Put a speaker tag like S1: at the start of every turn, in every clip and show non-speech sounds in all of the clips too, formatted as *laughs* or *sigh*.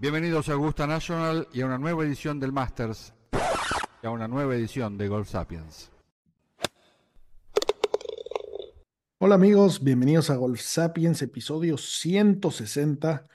S1: Bienvenidos a Augusta National y a una nueva edición del Masters y a una nueva edición de Golf Sapiens.
S2: Hola amigos, bienvenidos a Golf Sapiens, episodio 160.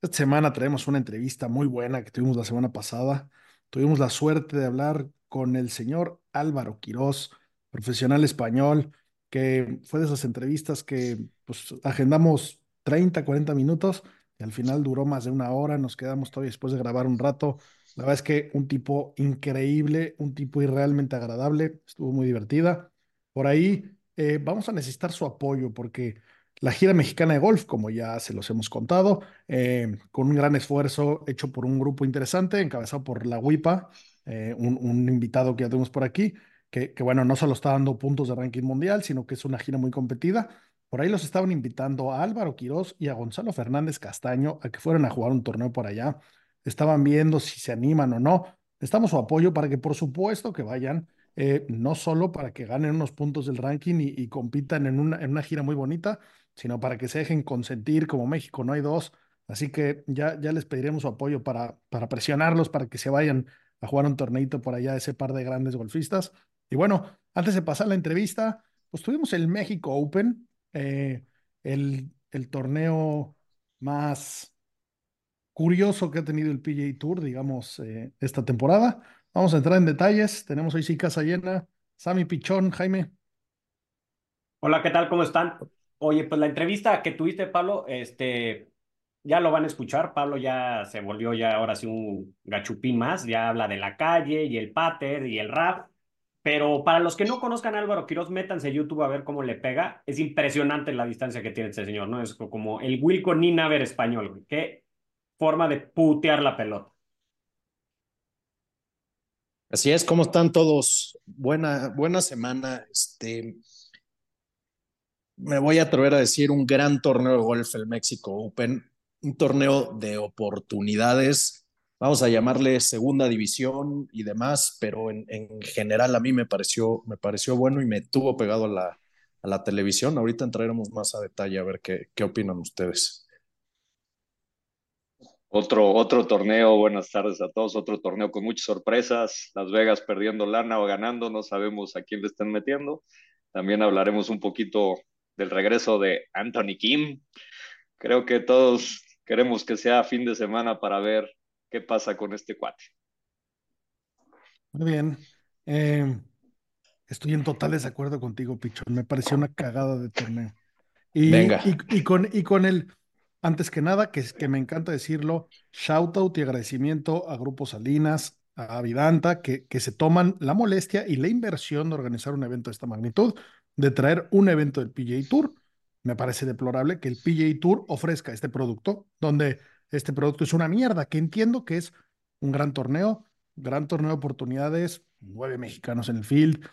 S2: Esta semana traemos una entrevista muy buena que tuvimos la semana pasada. Tuvimos la suerte de hablar con el señor Álvaro Quirós, profesional español, que fue de esas entrevistas que pues, agendamos 30, 40 minutos al final duró más de una hora. Nos quedamos todavía después de grabar un rato. La verdad es que un tipo increíble, un tipo irrealmente agradable, estuvo muy divertida. Por ahí eh, vamos a necesitar su apoyo porque la gira mexicana de golf, como ya se los hemos contado, eh, con un gran esfuerzo hecho por un grupo interesante, encabezado por la WIPA, eh, un, un, invitado que ya tenemos por aquí, que, que, bueno, no solo está dando puntos de ranking mundial, sino que es una gira muy competida. Por ahí los estaban invitando a Álvaro Quirós y a Gonzalo Fernández Castaño a que fueran a jugar un torneo por allá. Estaban viendo si se animan o no. Estamos su apoyo para que, por supuesto, que vayan eh, no solo para que ganen unos puntos del ranking y, y compitan en una, en una, gira muy bonita, sino para que se dejen consentir como México, no hay dos. Así que ya, ya les pediremos su apoyo para, para presionarlos, para que se vayan a jugar un torneito por allá, ese par de grandes golfistas. Y bueno, antes de pasar la entrevista, pues tuvimos el México Open, eh, el, el torneo más curioso que ha tenido el PGA Tour, digamos, eh, esta temporada. Vamos a entrar en detalles. Tenemos hoy sí casa llena. Sammy Pichón, Jaime.
S3: Hola, ¿qué tal? ¿Cómo están? Oye, pues la entrevista que tuviste, Pablo, este, ya lo van a escuchar. Pablo ya se volvió ya ahora sí un gachupín más. Ya habla de la calle y el pater y el rap. Pero para los que no conozcan a Álvaro Quiroz, métanse a YouTube a ver cómo le pega. Es impresionante la distancia que tiene este señor, ¿no? Es como el Wilco Ninaver español. Qué forma de putear la pelota.
S4: Así es, ¿cómo están todos? Buena, buena semana. Este, me voy a atrever a decir un gran torneo de golf, el México Open, un torneo de oportunidades, vamos a llamarle segunda división y demás, pero en, en general a mí me pareció, me pareció bueno y me tuvo pegado a la, a la televisión. Ahorita entraremos más a detalle a ver qué, qué opinan ustedes.
S5: Otro, otro torneo, buenas tardes a todos, otro torneo con muchas sorpresas, Las Vegas perdiendo lana o ganando, no sabemos a quién le están metiendo. También hablaremos un poquito del regreso de Anthony Kim. Creo que todos queremos que sea fin de semana para ver qué pasa con este cuate.
S2: Muy bien. Eh, estoy en total desacuerdo contigo, Pichón. Me pareció una cagada de torneo. Y,
S4: Venga.
S2: Y, y, con, y con el antes que nada, que, que me encanta decirlo, shout out y agradecimiento a Grupo Salinas, a Vidanta, que, que se toman la molestia y la inversión de organizar un evento de esta magnitud, de traer un evento del PGA Tour. Me parece deplorable que el PGA Tour ofrezca este producto, donde este producto es una mierda, que entiendo que es un gran torneo, gran torneo de oportunidades, nueve mexicanos en el field,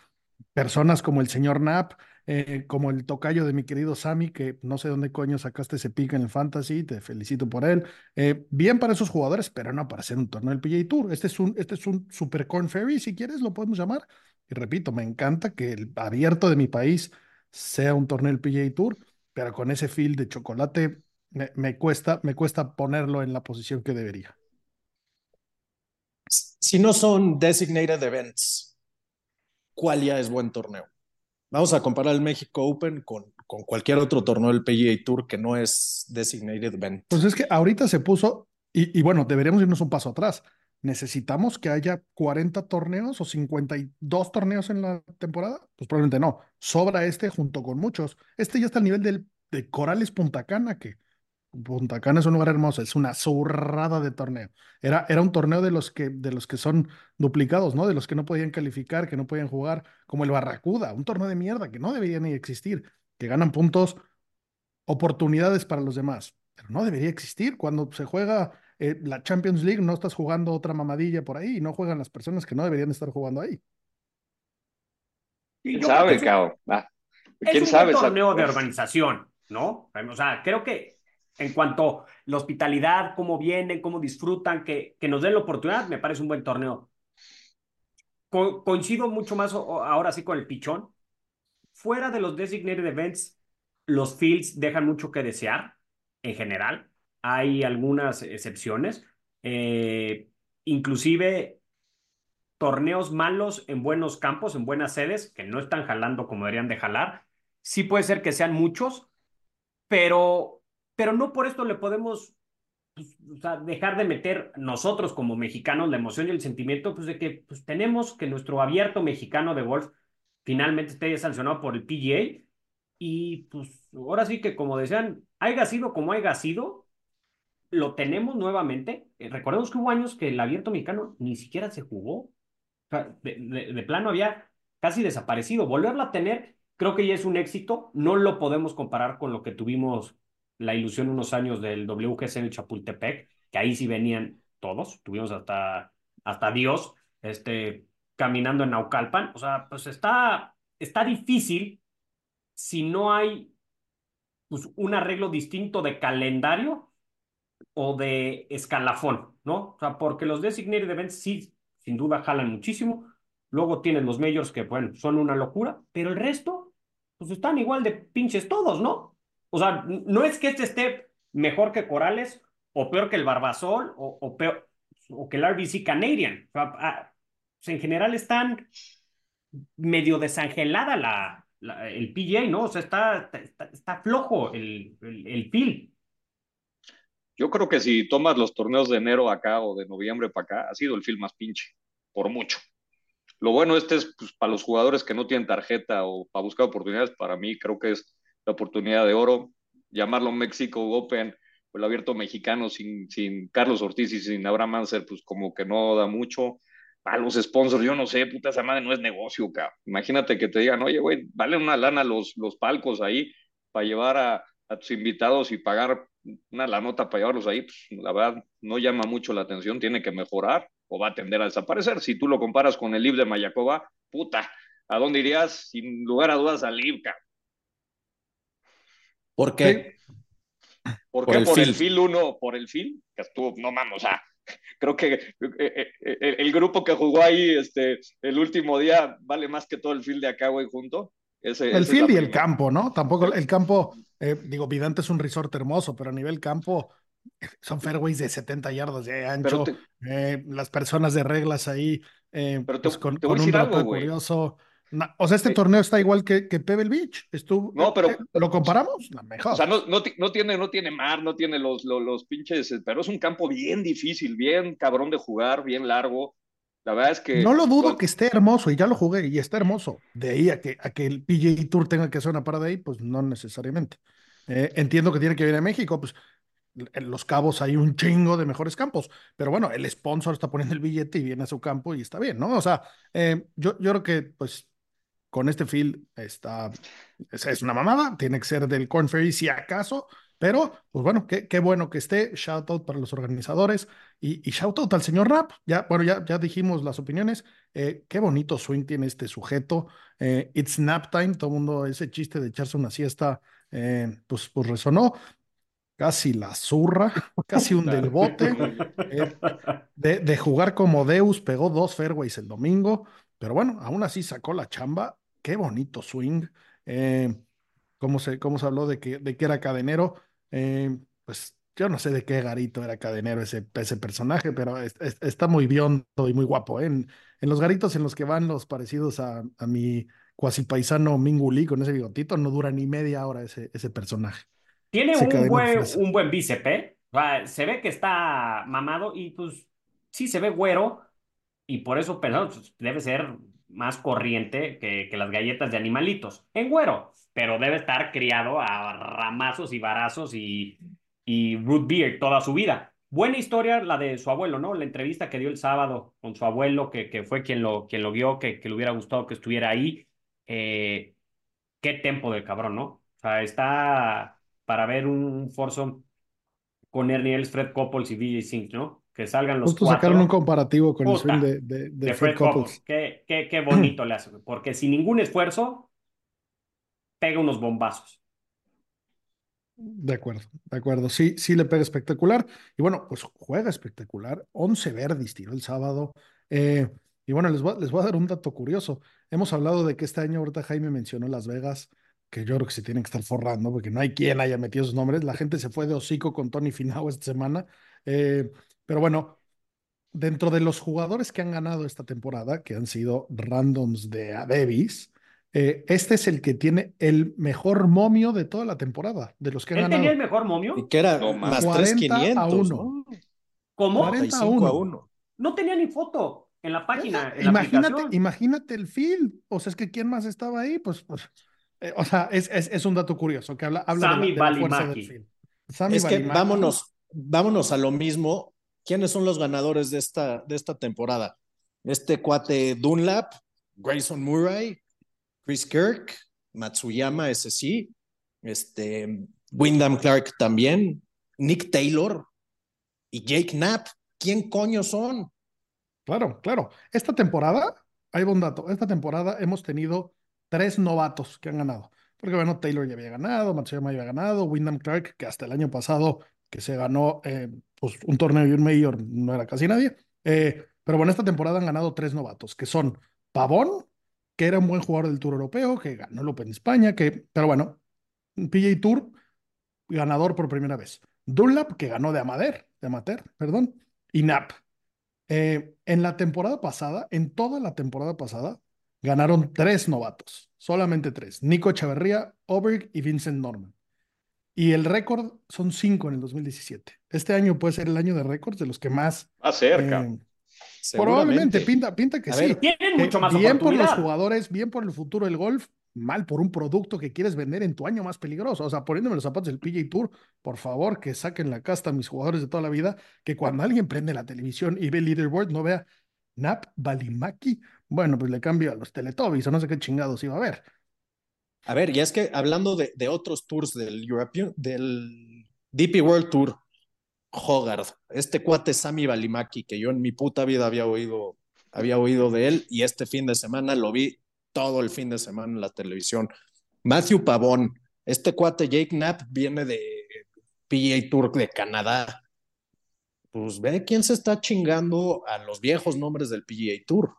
S2: personas como el señor Knapp, eh, como el tocayo de mi querido Sammy, que no sé dónde coño sacaste ese pick en el fantasy, te felicito por él. Eh, bien para esos jugadores, pero no para hacer un torneo del PGA Tour. Este es un, este es un super corn ferry, si quieres, lo podemos llamar. Y repito, me encanta que el abierto de mi país sea un torneo del PGA Tour, pero con ese feel de chocolate me, me, cuesta, me cuesta ponerlo en la posición que debería.
S4: Si no son designated events, ¿cuál ya es buen torneo? Vamos a comparar el México Open con, con, cualquier otro torneo del PGA Tour que no es designated event.
S2: Pues es que ahorita se puso, y, y, bueno, deberíamos irnos un paso atrás. ¿Necesitamos que haya 40 torneos o 52 torneos en la temporada? Pues probablemente no. Sobra este junto con muchos. Este ya está al nivel del, de Corales Punta Cana, que Punta Cana es un lugar hermoso, es una zurrada de torneo. Era, era un torneo de los, que, de los que son duplicados, ¿no? De los que no podían calificar, que no podían jugar, como el Barracuda, un torneo de mierda que no debería ni existir, que ganan puntos, oportunidades para los demás, pero no debería existir. Cuando se juega eh, la Champions League no estás jugando otra mamadilla por ahí y no juegan las personas que no deberían estar jugando ahí.
S5: ¿Quién sabe, cabrón? Ah, ¿Quién
S3: es
S5: sabe?
S3: un torneo de organización, ¿no? O sea, creo que en cuanto a la hospitalidad, cómo vienen, cómo disfrutan, que, nos den la oportunidad, me parece un buen torneo. coincido mucho más ahora sí con el pichón. Fuera de los designated events, los fields dejan mucho que desear en general. Hay algunas excepciones. Eh, inclusive torneos malos en buenos campos, en buenas sedes, que no están jalando como deberían de jalar. Sí puede ser que sean muchos, pero, pero no por esto le podemos pues, dejar de meter nosotros como mexicanos la emoción y el sentimiento pues, de que pues, tenemos que nuestro abierto mexicano de golf finalmente esté sancionado por el PGA. Y pues ahora sí que como decían, haya sido como haya sido, lo tenemos nuevamente. Eh, recordemos que hubo años que el abierto mexicano ni siquiera se jugó. de, plano había casi desaparecido. Volverlo a tener, creo que ya es un éxito. No lo podemos comparar con lo que tuvimos la ilusión unos años del WGC en Chapultepec, que ahí sí venían todos. Tuvimos hasta, hasta Dios este, caminando en Naucalpan. O sea, pues está, está difícil si no hay pues, un arreglo distinto de calendario o de escalafón, ¿no? O sea, porque los designated events sí, sin duda, jalan muchísimo. Luego tienen los majors que, bueno, son una locura, pero el resto, pues están igual de pinches todos, ¿no? O sea, no es que este esté mejor que Corales o peor que el Barbasol o, o o que el RBC Canadian. O sea, ah, en general están medio desangelada la, el PJ, ¿no? O sea, está, está, flojo el, el, el feel.
S5: Yo creo que si tomas los torneos de enero acá o de noviembre para acá, ha sido el feel más pinche, por mucho. Lo bueno este es pues, para los jugadores que no tienen tarjeta o para buscar oportunidades, para mí creo que es la oportunidad de oro. Llamarlo México Open el abierto mexicano sin, sin Carlos Ortiz y sin Abraham Anser, pues como que no da mucho a los sponsors, yo no sé, puta, esa madre no es negocio, cabrón. Imagínate que te digan, oye, güey, vale una lana los, los palcos ahí para llevar a, tus invitados y pagar una la nota para llevarlos ahí, pues la verdad no llama mucho la atención, tiene que mejorar o va a tender a desaparecer. Si tú lo comparas con el LIB de Mayacoba, puta, ¿a dónde irías? Sin lugar a dudas al LIB, cabrón.
S4: ¿Por qué?
S5: ¿Por, qué? Por el FIL 1, por el FIL, que estuvo, no mames, o sea, creo que eh, eh, eh, el, grupo que jugó ahí este, el último día vale más que todo el field de acá, güey, junto.
S2: Ese, el field y el campo, ¿no? Tampoco el campo, digo, Vidante es un resort hermoso, pero a nivel campo son fairways de 70 yardas de ancho. las personas de reglas ahí, pues con, un dato curioso o sea, este torneo está igual que, que Pebble Beach. Estuvo,
S5: no, pero.
S2: Eh, ¿Lo comparamos? La mejor.
S5: O sea, no, no, no, tiene, no tiene mar, no tiene los, los, los, pinches. Pero es un campo bien difícil, bien cabrón de jugar, bien largo. La verdad es que.
S2: No lo dudo que esté hermoso, y ya lo jugué, y está hermoso. De ahí a que, a que el PGA Tour tenga que hacer una parada ahí, pues no necesariamente. Eh, entiendo que tiene que venir a México, pues en Los Cabos hay un chingo de mejores campos, pero bueno, el sponsor está poniendo el billete y viene a su campo y está bien, ¿no? O sea, eh, yo, yo creo que pues con este field está, es, una mamada, tiene que ser del Corn Ferry si acaso, pero pues bueno, qué, qué bueno que esté, shout out para los organizadores y, y shout out al señor Rap, ya, bueno, ya, ya dijimos las opiniones, eh, qué bonito swing tiene este sujeto, eh, it's nap time, todo el mundo, ese chiste de echarse una siesta, eh, pues, pues resonó, casi la zurra, casi un *laughs* del bote, de, de, jugar como Deus, pegó dos fairways el domingo, pero bueno, aún así sacó la chamba qué bonito swing. Eh, ¿cómo, se, ¿Cómo se habló de que, de que era cadenero? Eh, pues yo no sé de qué garito era cadenero ese, ese personaje, pero está muy biondo y muy guapo. ¿eh? En, en, los garitos en los que van los parecidos a, a mi cuasi paisano Minguli con ese bigotito, no dura ni media hora ese, ese personaje.
S3: Tiene un buen, un buen bíceps, se ve que está mamado y pues sí se ve güero y por eso pensamos, pues, debe ser más corriente que, que, las galletas de animalitos, en güero, pero debe estar criado a ramazos y varazos y, y root beer toda su vida. Buena historia la de su abuelo, ¿no? La entrevista que dio el sábado con su abuelo, que, que fue quien lo, quien lo vio, que, que le hubiera gustado que estuviera ahí. Eh, qué tempo del cabrón, ¿no? O sea, está para ver un Forzo con Ernie Els, Fred Couples y DJ Sink, ¿no? Que salgan los
S2: Justo
S3: cuatro.
S2: sacaron un comparativo con el swing de, de, de
S3: de
S2: Fred
S3: Fred
S2: Couples.
S3: Couples. Qué, qué, qué bonito le hace, porque sin ningún esfuerzo pega unos bombazos.
S2: De acuerdo, de acuerdo. Sí, sí le pega espectacular. Y bueno, pues juega espectacular. 11 verdis tiró el sábado. Eh, y bueno, les voy, a- les voy a dar un dato curioso. Hemos hablado de que este año, ahorita Jaime mencionó Las Vegas, que yo creo que se tienen que estar forrando, porque no hay quien haya metido sus nombres. La gente se fue de hocico con Tony Finau esta semana. Eh, pero bueno, dentro de los jugadores que han ganado esta temporada, que han sido randoms de Adebis, eh, este es el que tiene el mejor momio de toda la temporada, de los que han
S3: ¿Él tenía el mejor momio?
S4: Y que era
S5: No,
S4: más
S2: 40 a
S4: 3,500,
S2: 1.
S4: ¿no?
S3: ¿Cómo?
S2: 40 a
S4: 45 a
S2: 1.
S4: 1.
S3: No tenía ni foto en la página, en
S2: Imagínate, imagínate el field. O sea, es que ¿quién más estaba ahí? Pues, pues eh, o sea, es, es, es un dato curioso que habla, habla de la-
S3: Sammy
S2: de la, fuerza del field. Sammy
S4: Es que
S2: Balimaki.
S4: vámonos, vámonos a lo mismo. ¿Quiénes son los ganadores de esta, de esta temporada? Este cuate Dunlap, Grayson Murray, Chris Kirk, Matsuyama, ese sí, este, Wyndham Clark también, Nick Taylor y Jake Knapp. ¿Quién coño son?
S2: Claro, claro. Esta temporada, hay buen dato, esta temporada hemos tenido tres novatos que han ganado. Porque bueno, Taylor ya había ganado, Matsuyama ya había ganado, Wyndham Clark, que hasta el año pasado que se ganó eh, pues, un torneo y un mayor, no era casi nadie. Eh, pero bueno, esta temporada han ganado tres novatos, que son Pavón, que era un buen jugador del Tour Europeo, que ganó el Open de España, que, pero bueno, PGA Tour, ganador por primera vez. Dunlap, que ganó de Amateur, de Amateur, perdón, y Knapp. Eh, en la temporada pasada, en toda la temporada pasada, ganaron tres novatos, solamente tres: Nico Echeverría, Oberg y Vincent Norman. Y el récord son cinco en el 2017. Este año puede ser el año de récords de los que más.
S5: Va cerca.
S2: eh, probablemente, pinta, pinta que
S4: A
S2: sí.
S4: ver,
S3: Tienen
S2: Que
S3: mucho más
S2: bien por los jugadores, bien por el futuro del golf, mal por un producto que quieres vender en tu año más peligroso. O sea, poniéndome los zapatos del PJ Tour, por favor, que saquen la casta a mis jugadores de toda la vida, que cuando alguien prende la televisión y ve el leaderboard, no vea Nap Balimaki. Bueno, pues le cambio a los Teletubbies o no sé qué chingados iba a ver.
S4: A ver, y es que hablando de, otros tours del European, del DP World Tour, Hogarth, este cuate Sami Balimaki, que yo en mi puta vida había oído, había oído de él, y este fin de semana lo vi todo el fin de semana en la televisión. Matthew Pavón, este cuate Jake Knapp viene de PGA Tour de Canadá. Pues ve quién se está chingando a los viejos nombres del PGA Tour.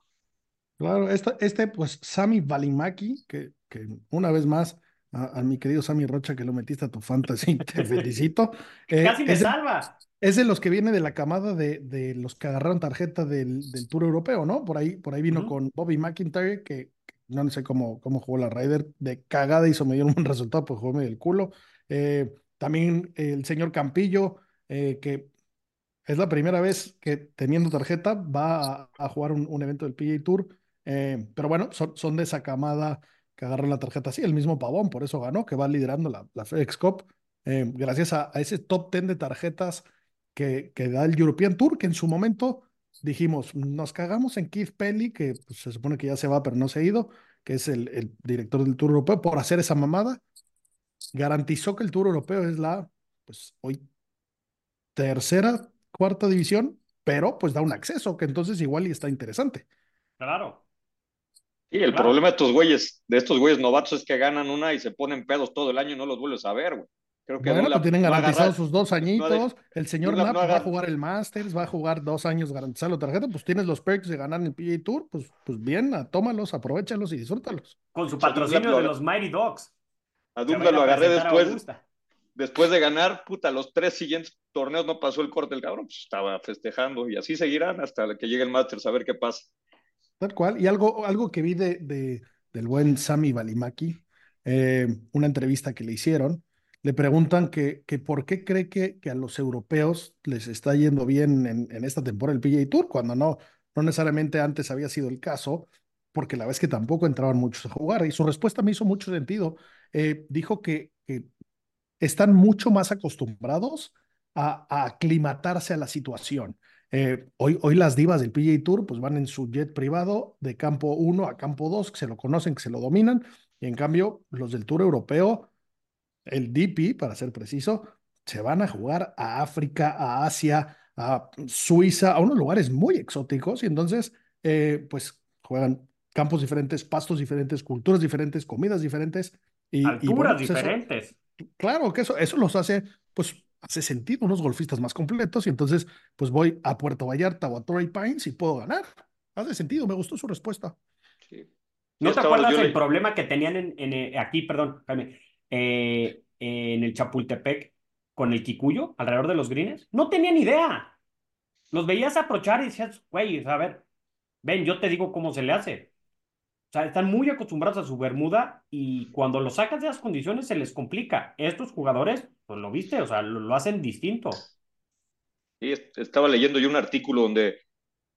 S2: Claro, esta, este, pues, Sami Balimaki, que, que una vez más, a, a mi querido Sami Rocha, que lo metiste a tu fantasy, *laughs* te felicito. Eh,
S3: Casi me
S2: es
S3: salva.
S2: Es de los que viene de la camada de, de los que agarraron tarjeta del, del Tour Europeo, ¿no? Por ahí, por ahí vino con Bobby McIntyre, que, que no sé cómo, cómo jugó la Ryder, de cagada hizo medio un buen resultado, pues jugó medio el culo. Eh, también el señor Campillo, eh, que es la primera vez que teniendo tarjeta va a, a jugar un, un evento del PGA Tour. Eh, pero bueno, son, de esa camada que agarran la tarjeta así, el mismo Pavón, por eso ganó, que va liderando la, la FedEx Cup, eh, gracias a, a ese top 10 de tarjetas que, que da el European Tour, que en su momento dijimos, nos cagamos en Keith Pelly, que pues, se supone que ya se va, pero no se ha ido, que es el, el director del Tour Europeo, por hacer esa mamada. Garantizó que el Tour Europeo es la, pues hoy, tercera, cuarta división, pero pues da un acceso, que entonces igual y está interesante.
S3: Claro.
S5: Y el
S3: Claro.
S5: problema de estos güeyes, de estos güeyes novatos es que ganan una y se ponen pedos todo el año y no los vuelves a ver, güey. Creo que
S2: Bueno,
S5: Dunlap
S2: pues tienen garantizados sus dos añitos. el señor
S5: no
S2: va a jugar el Masters, va a jugar dos años garantizado la tarjeta. Pues tienes los perks de ganar en el PGA Tour, pues, pues bien, tómalos, aprovechalos y disfrútalos.
S3: Con su patrocinio de
S5: lo-
S3: los Mighty Dogs.
S5: A
S3: que va a
S5: Dunlap
S3: ir a
S5: lo agarré después, después de ganar, puta, los tres siguientes torneos no pasó el corte del cabrón, pues estaba festejando y así seguirán hasta que llegue el Masters a ver qué pasa.
S2: Tal cual. Y algo, algo que vi de, de- del buen Sami Balimaki, eh, una entrevista que le hicieron, le preguntan que, que por qué cree que, que a los europeos les está yendo bien en, en esta temporada el PGA Tour, cuando no, no necesariamente antes había sido el caso, porque la vez que tampoco entraban muchos a jugar. Y su respuesta me hizo mucho sentido. Eh, dijo que, que están mucho más acostumbrados a, a aclimatarse a la situación. Eh, hoy, hoy las divas del PGA Tour pues van en su jet privado de campo 1 a campo 2, que se lo conocen, que se lo dominan, y en cambio los del Tour Europeo, el DP, para ser preciso, se van a jugar a África, a Asia, a Suiza, a unos lugares muy exóticos y entonces, eh, pues juegan campos diferentes, pastos diferentes, culturas diferentes, comidas diferentes. Y,
S3: Alturas
S2: y bueno, pues eso-
S3: diferentes.
S2: claro que eso, eso los hace, pues hace sentido, unos golfistas más completos y entonces, pues voy a Puerto Vallarta o a Torrey Pines y puedo ganar. Hace sentido, me gustó su respuesta.
S5: Sí.
S3: ¿No te acuerdas
S5: yo
S3: el
S5: le-
S3: problema que tenían en, en, eh, aquí, perdón, Jaime, eh, en el Chapultepec con el Kikuyo alrededor de los greens? No tenían idea. Los veías aprochar y decías, güey, a ver, ven, yo te digo cómo se le hace. O sea, están muy acostumbrados a su bermuda y cuando lo sacas de las condiciones se les complica. Estos jugadores, pues lo viste, o sea, lo, hacen distinto.
S5: Sí, est- estaba leyendo yo un artículo donde,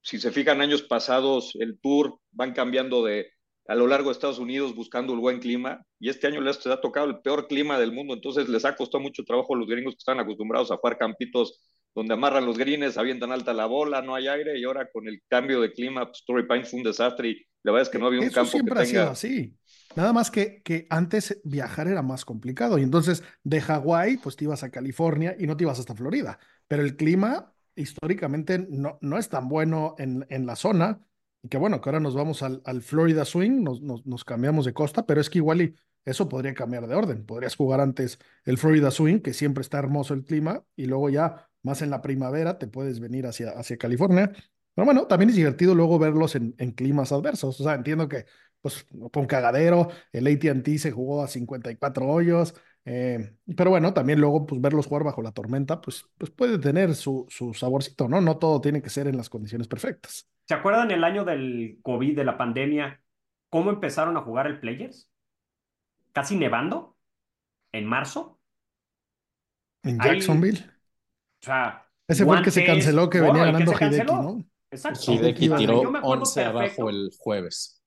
S5: si se fijan, años pasados el tour van cambiando de a lo largo de Estados Unidos buscando el buen clima y este año les ha tocado el peor clima del mundo, entonces les ha costado mucho trabajo a los gringos que están acostumbrados a jugar campitos donde amarran los greens, avientan alta la bola, no hay aire y ahora con el cambio de clima, pues, Torrey Pines fue un desastre y la verdad es que no había un
S2: Eso
S5: campo
S2: siempre
S5: que
S2: ha sido así. Nada más que, que antes viajar era más complicado y entonces de Hawái pues te ibas a California y no te ibas hasta Florida. Pero el clima históricamente no, no es tan bueno en, en la zona y que bueno, que ahora nos vamos al, al Florida Swing, nos, nos, nos cambiamos de costa, pero es que igual y eso podría cambiar de orden. Podrías jugar antes el Florida Swing, que siempre está hermoso el clima, y luego ya más en la primavera te puedes venir hacia, hacia California. Pero bueno, también es divertido luego verlos en, en climas adversos. O sea, entiendo que pues fue un cagadero, el AT&T se jugó a 54 hoyos, eh, pero bueno, también luego pues verlos jugar bajo la tormenta, pues, pues puede tener su, su saborcito, ¿no? No todo tiene que ser en las condiciones perfectas.
S3: ¿Se acuerdan el año del COVID, de la pandemia, cómo empezaron a jugar el Players? Casi nevando, en marzo.
S2: En
S3: Ahí-
S2: Jacksonville.
S3: O sea,
S2: Ese fue el que se canceló que venía ganando Hideki. ¿no?
S3: Exacto.
S4: Hideki
S2: Yo me
S4: tiró
S3: acuerdo
S4: 11
S3: perfecto.
S4: abajo el jueves.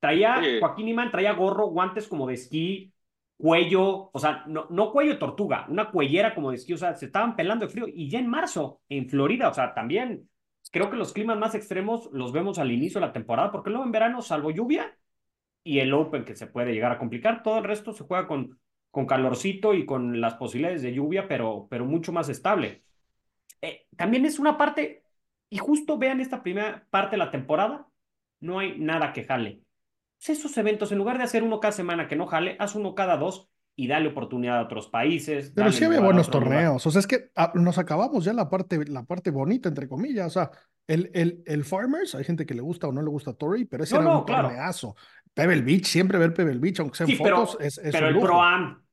S3: Traía,
S5: Oye.
S3: Joaquín Imán traía gorro, guantes como de esquí, cuello, o sea, no, no cuello de tortuga, una cuellera como de esquí, o sea, se estaban pelando de frío. Y ya en marzo, en Florida, o sea, también creo que los climas más extremos los vemos al inicio de la temporada, porque luego en verano, salvo lluvia y el Open que se puede llegar a complicar, todo el resto se juega con, con calorcito y con las posibilidades de lluvia, pero, pero mucho más estable. Eh, también es una parte, y justo vean esta primera parte de la temporada, no hay nada que jale. Pues esos eventos, en lugar de hacer uno cada semana que no jale, haz uno cada dos y dale oportunidad a otros países.
S2: Pero sí había buenos
S3: lugar.
S2: torneos. O sea, es que ah, nos acabamos ya la parte, la parte bonita, entre comillas. O sea, el, el, el Farmers, hay gente que le gusta o no le gusta Torrey, pero ese
S3: No,
S2: era
S3: no,
S2: un
S3: claro.
S2: torneazo. Pebble Beach, siempre ver Pebble Beach, aunque sean
S3: Sí, pero,
S2: fotos, es, es
S3: pero
S2: un
S3: el
S2: lujo.
S3: Pro-Am,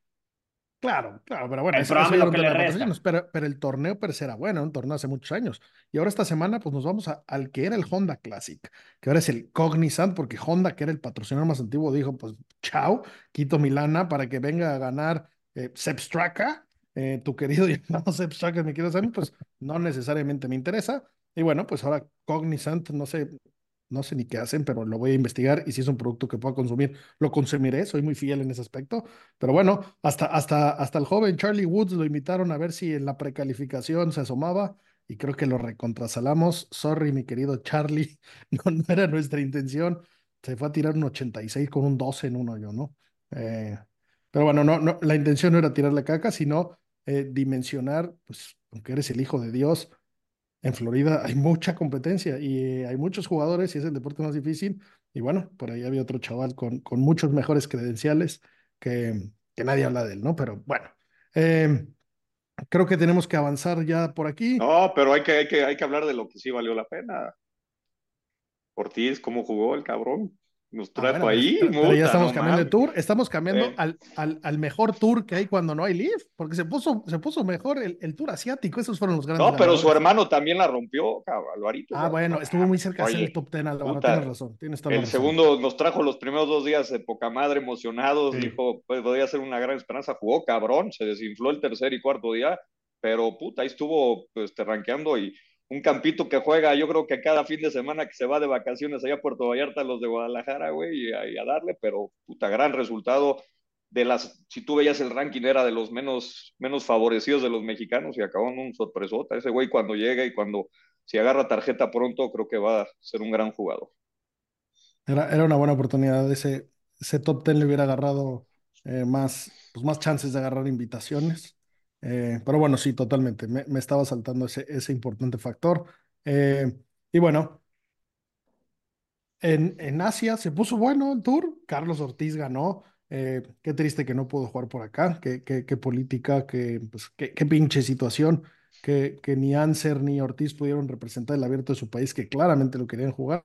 S2: Claro, claro, pero bueno,
S3: El
S2: eso,
S3: lo que le
S2: patrocinios, pero, pero el torneo per se era bueno, un torneo hace muchos años. Y ahora esta semana, pues nos vamos a- al que era el Honda Classic, que ahora es el Cognizant, porque Honda, que era el patrocinador más antiguo, dijo, pues chao, quito mi lana para que venga a ganar eh, Sepp Straka, eh, tu querido *laughs* y amado Sepp Straka, mi querido Sammy, pues no necesariamente me interesa. Y bueno, pues ahora Cognizant, no sé, no sé ni qué hacen, pero lo voy a investigar y si es un producto que pueda consumir, lo consumiré, soy muy fiel en ese aspecto. Pero bueno, hasta, hasta, hasta el joven Charlie Woods lo invitaron a ver si en la precalificación se asomaba y creo que lo recontrasalamos. Sorry, mi querido Charlie, *laughs* no, era nuestra intención. Se fue a tirar un 86 con un 12 en un hoyo, ¿no? Eh, pero bueno, no, no, la intención no era tirarle caca, sino eh, dimensionar, pues, aunque eres el hijo de Dios, en Florida hay mucha competencia y eh, hay muchos jugadores y es el deporte más difícil. Y bueno, por ahí había otro chaval con, con muchos mejores credenciales que, que nadie habla de él, ¿no? Pero bueno, eh, creo que tenemos que avanzar ya por aquí.
S5: No, pero hay que, hay, que, hay que hablar de lo que sí valió la pena. Ortiz, cómo jugó el cabrón. Nos
S2: Ah,
S5: trajo
S2: bueno,
S5: ahí.
S2: pero, pero
S5: muta,
S2: ya estamos
S5: no
S2: cambiando de tour, estamos cambiando
S5: Eh.
S2: al, al, al mejor tour que hay cuando no hay live, porque se puso, se puso mejor el, el tour asiático, esos fueron los grandes
S5: No, pero su
S2: ganadores.
S5: hermano también la rompió, Alvarito.
S2: Ah, bueno, estuvo muy cerca de ser el top 10, Álvaro,
S5: puta,
S2: tienes razón, tienes
S5: El
S2: razón.
S5: segundo nos trajo los primeros dos días de poca madre, emocionados.
S2: Sí.
S5: Dijo, pues podría ser una gran esperanza. Jugó cabrón, se desinfló el tercer y cuarto día, pero puta, ahí estuvo pues, y un campito que juega, yo creo que cada fin de semana que se va de vacaciones allá a Puerto Vallarta, los de Guadalajara, güey, y, a- darle, pero puta, gran resultado. De las, si tú veías el ranking, era de los menos, menos favorecidos de los mexicanos y acabó en un sorpresota. Ese güey, cuando llega y cuando si agarra tarjeta pronto, creo que va a ser un gran jugador.
S2: Era, era una buena oportunidad. Ese, ese top 10 le hubiera agarrado eh, más, pues más chances de agarrar invitaciones. Eh, pero bueno, sí, totalmente. Me, me estaba saltando ese, ese importante factor. Eh, y bueno, en, en Asia se puso bueno el tour. Carlos Ortiz ganó. Eh, qué triste que no pudo jugar por acá. Qué, qué, política, qué, pues, qué, qué pinche situación. Que, que ni Anser ni Ortiz pudieron representar el abierto de su país, que claramente lo querían jugar.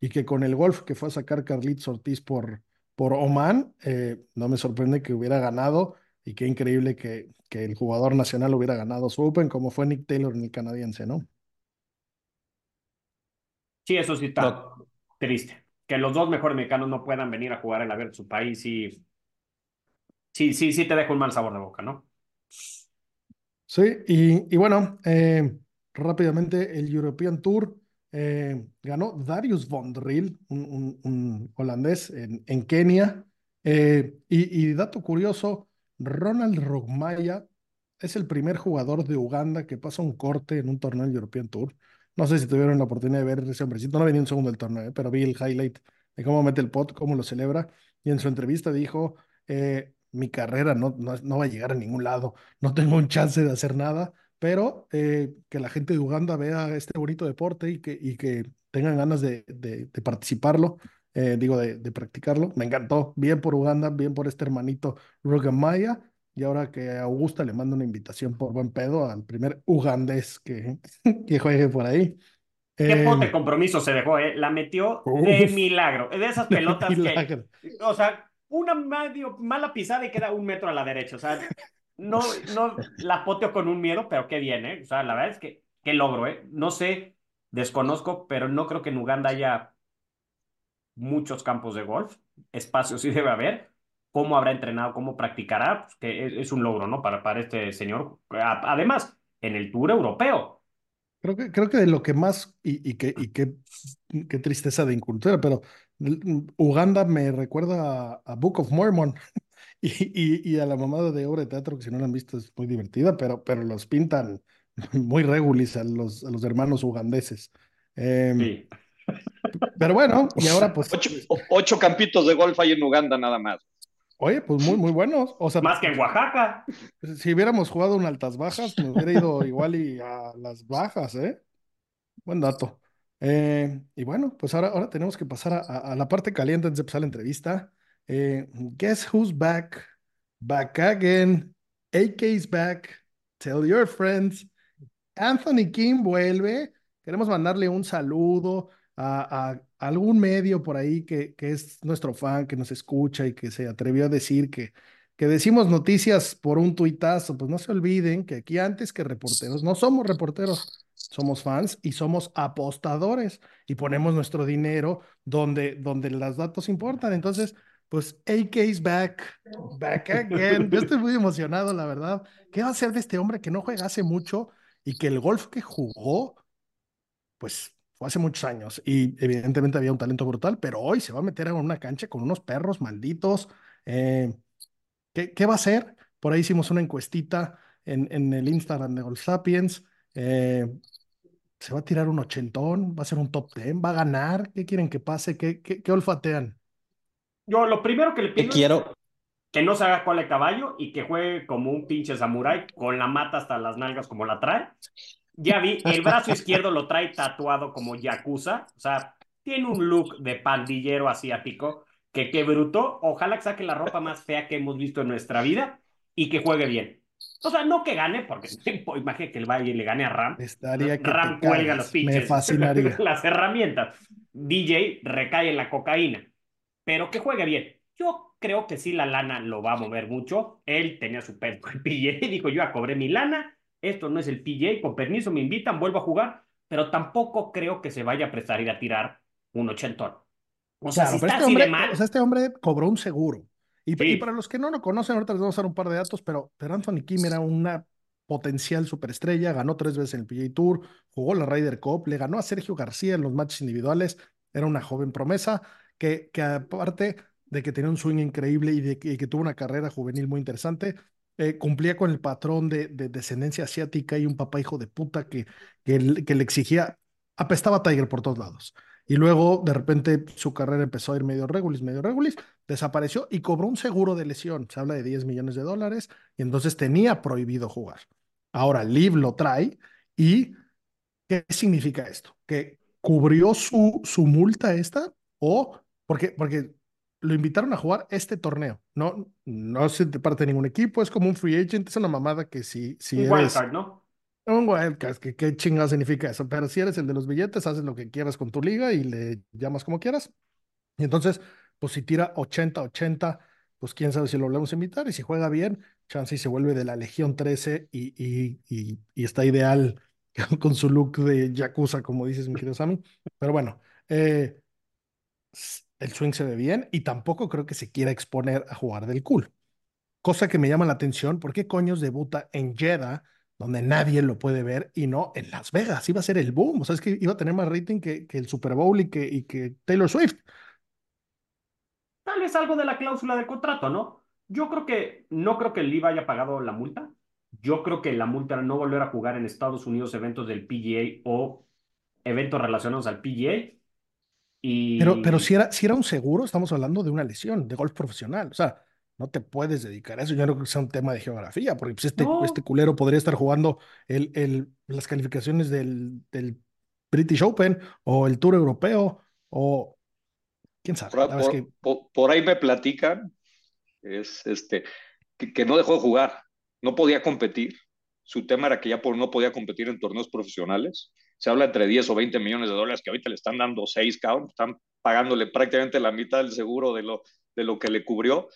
S2: Y que con el golf que fue a sacar Carlitos Ortiz por, por Oman, no me sorprende que hubiera ganado. Y qué increíble que, que el jugador nacional hubiera ganado su Open, como fue Nick Taylor en el canadiense, ¿no?
S3: Sí, eso sí está triste. Que los dos mejores mexicanos no puedan venir a jugar el abierto de su país y sí, sí, sí te deja un mal sabor de boca, ¿no?
S2: Sí, y, y bueno, eh, rápidamente el European Tour eh, ganó Darius von Driel, un, un, un holandés en, en Kenia. Eh, y, y, dato curioso, Ronald Rogmaya es el primer jugador de Uganda que pasa un corte en un torneo del European Tour. No sé si tuvieron la oportunidad de ver ese hombrecito, no venía un segundo del torneo, pero vi el highlight de cómo mete el pot, cómo lo celebra, y en su entrevista dijo, eh, mi carrera no, va a llegar a ningún lado, no tengo un chance de hacer nada, pero eh, que la gente de Uganda vea este bonito deporte y que, tengan ganas de participarlo, eh, digo, de, de, practicarlo. Me encantó, bien por Uganda, bien por este hermanito Rogamaya, y ahora que a Augusta le mando una invitación por buen pedo al primer ugandés que, *laughs* que juegue por ahí.
S3: Qué eh, pote compromiso se dejó, ¿eh? La metió uf, de milagro. De esas *laughs* pelotas que. O sea, una medio mala pisada y queda un metro a la derecha. O sea, no, no la poteo con un miedo, pero qué bien, ¿eh? O sea, la verdad es que qué logro, ¿eh? No sé, desconozco, pero no creo que en Uganda haya muchos campos de golf. Espacios sí debe haber cómo habrá entrenado, cómo practicará, pues que es, es, un logro, ¿no? Para, para este señor. Además, en el Tour Europeo.
S2: Creo que, creo que de lo que más, y, y, que, y qué, qué tristeza de incultura, pero Uganda me recuerda a, a Book of Mormon *laughs* y, y, y, a la mamada de obra de teatro, que si no la han visto es muy divertida, pero, pero los pintan *laughs* muy regulis a los, a los hermanos ugandeses. Eh, sí. Pero bueno, y ahora pues...
S5: Ocho, ocho campitos de golf hay en Uganda nada más.
S2: Oye, pues muy, muy buenos. O sea,
S3: más que en Oaxaca.
S2: Si hubiéramos jugado en altas bajas, me hubiera ido igual y a las bajas, ¿eh? Buen dato. Eh, y bueno, pues ahora, ahora tenemos que pasar a, a, la parte caliente antes de empezar la entrevista. Eh, guess who's back? Back again. AK's back. Tell your friends. Anthony Kim vuelve. Queremos mandarle un saludo a, algún medio por ahí que, que, es nuestro fan, que nos escucha y que se atrevió a decir que, que decimos noticias por un tuitazo, pues no se olviden que aquí antes que reporteros, no somos reporteros, somos fans y somos apostadores y ponemos nuestro dinero donde, donde los datos importan. Entonces, pues AK's back, back again. Yo estoy muy emocionado, la verdad. ¿Qué va a ser de este hombre que no juega hace mucho y que el golf que jugó, pues fue hace muchos años y evidentemente había un talento brutal, pero hoy se va a meter en una cancha con unos perros malditos. Eh, ¿qué, ¿qué, va a hacer? Por ahí hicimos una encuestita en, en el Instagram de Golf Sapiens. Eh, ¿Se va a tirar un ochentón? ¿Va a ser un top ten? ¿Va a ganar? ¿Qué quieren que pase? ¿Qué, qué, qué olfatean?
S3: Yo lo primero que le pido
S4: quiero?
S3: que no se haga cola de caballo y que juegue como un pinche samurái con la mata hasta las nalgas como la trae. Ya vi, el brazo izquierdo lo trae tatuado como Yakuza. O sea, tiene un look de pandillero asiático. Que qué bruto. Ojalá que saque la ropa más fea que hemos visto en nuestra vida y que juegue bien. O sea, no que gane, porque *laughs* imagínate que el Valle le gane a Ram.
S2: Estaría que
S3: Ram cuelga los pinches.
S2: Me *laughs* fascinaría.
S3: las herramientas. DJ recae en la cocaína. Pero que juegue bien. Yo creo que sí la lana lo va a mover mucho. Él tenía su PJ y *laughs* dijo, yo ya cobré mi lana esto no es el PJ, con permiso me invitan, vuelvo a jugar, pero tampoco creo que se vaya a prestar ir a tirar un ochentón.
S2: O sea, claro, si está este, hombre, mal... o sea, este hombre cobró un seguro. Y, sí. y, para los que no lo conocen, ahorita les vamos a dar un par de datos, pero, pero Anthony Kim era una potencial superestrella, ganó tres veces en el PJ Tour, jugó la Ryder Cup, le ganó a Sergio García en los matches individuales, era una joven promesa que, que aparte de que tenía un swing increíble y de que, y que tuvo una carrera juvenil muy interesante, eh, cumplía con el patrón de, de, descendencia asiática y un papá hijo de puta que, que, que, le exigía, apestaba a Tiger por todos lados. y luego de repente su carrera empezó a ir medio regulis, medio regulis, desapareció y cobró un seguro de lesión. Se habla de 10 millones de dólares y entonces tenía prohibido jugar. Ahora Liv lo trae y ¿qué significa esto? ¿Que cubrió su, su multa esta o porque, porque lo invitaron a jugar este torneo? No, no se te parte de ningún equipo, es como un free agent, es una mamada que si, si
S3: Un
S2: eres...
S3: wildcard, ¿no?
S2: Un wildcard, que qué chingada significa eso. Pero si eres el de los billetes, haces lo que quieras con tu liga y le llamas como quieras. Y entonces, pues si tira 80-80, pues quién sabe si lo volvemos a invitar. Y si juega bien, chance y se vuelve de la Legión 13 y, y, y, y está ideal *laughs* con su look de Yakuza, como dices, mi querido Sammy. Pero bueno, eh, el swing se ve bien y tampoco creo que se quiera exponer a jugar del cool. Cosa que me llama la atención, ¿por qué coños debuta en Jeddah, donde nadie lo puede ver, y no en Las Vegas? Iba a ser el boom, o sea, es que iba a tener más rating que, el Super Bowl y que, Taylor Swift.
S3: Tal vez algo de la cláusula del contrato, ¿no? Yo creo que, no creo que Liv haya pagado la multa. Yo creo que la multa era no volver a jugar en Estados Unidos eventos del PGA o eventos relacionados al PGA. Y
S2: Pero, pero si era, si era un seguro, estamos hablando de una lesión de golf profesional, o sea, no te puedes dedicar a eso. Yo no creo que sea un tema de geografía, porque pues, este,
S3: No.
S2: este culero podría estar jugando el, el, las calificaciones del, del British Open o el Tour Europeo o quién sabe.
S5: Por,
S2: verdad es
S5: por-
S2: que
S5: por- por ahí me platican es este, que, que no dejó de jugar, no podía competir. Su tema era que ya por, no podía competir en torneos profesionales. Se habla entre 10 o 20 millones de dólares que ahorita le están dando 6, cabrón, están pagándole prácticamente la mitad del seguro de lo, de lo que le cubrió,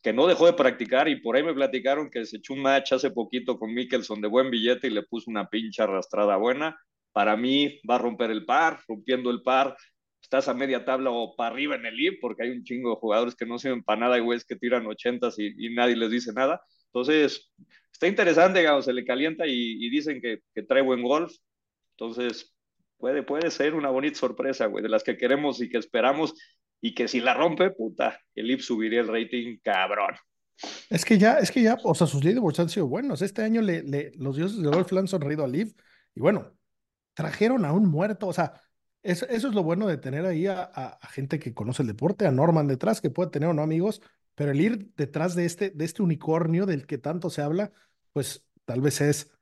S5: que no dejó de practicar y por ahí me platicaron que se echó un match hace poquito con Mickelson de buen billete y le puso una pincha arrastrada buena. Para mí va a romper el par, rompiendo el par, estás a media tabla o para arriba en el IB, porque hay un chingo de jugadores que no sirven para nada y güeyes que tiran ochentas y, y nadie les dice nada. Entonces, está interesante, digamos, se le calienta y, y dicen que, que, trae buen golf. Entonces, puede, puede ser una bonita sorpresa, güey, de las que queremos y que esperamos. Y que si la rompe, puta, el IB subiría el rating cabrón.
S2: Es que ya, es que ya, o sea, sus leaderboards han sido buenos. Este año le, le, los dioses golf le han sonreído a Liv y bueno, trajeron a un muerto, o sea, eso, eso es lo bueno de tener ahí a, a, a, gente que conoce el deporte, a Norman detrás, que puede tener o no amigos, pero el ir detrás de este, de este unicornio del que tanto se habla, pues tal vez es,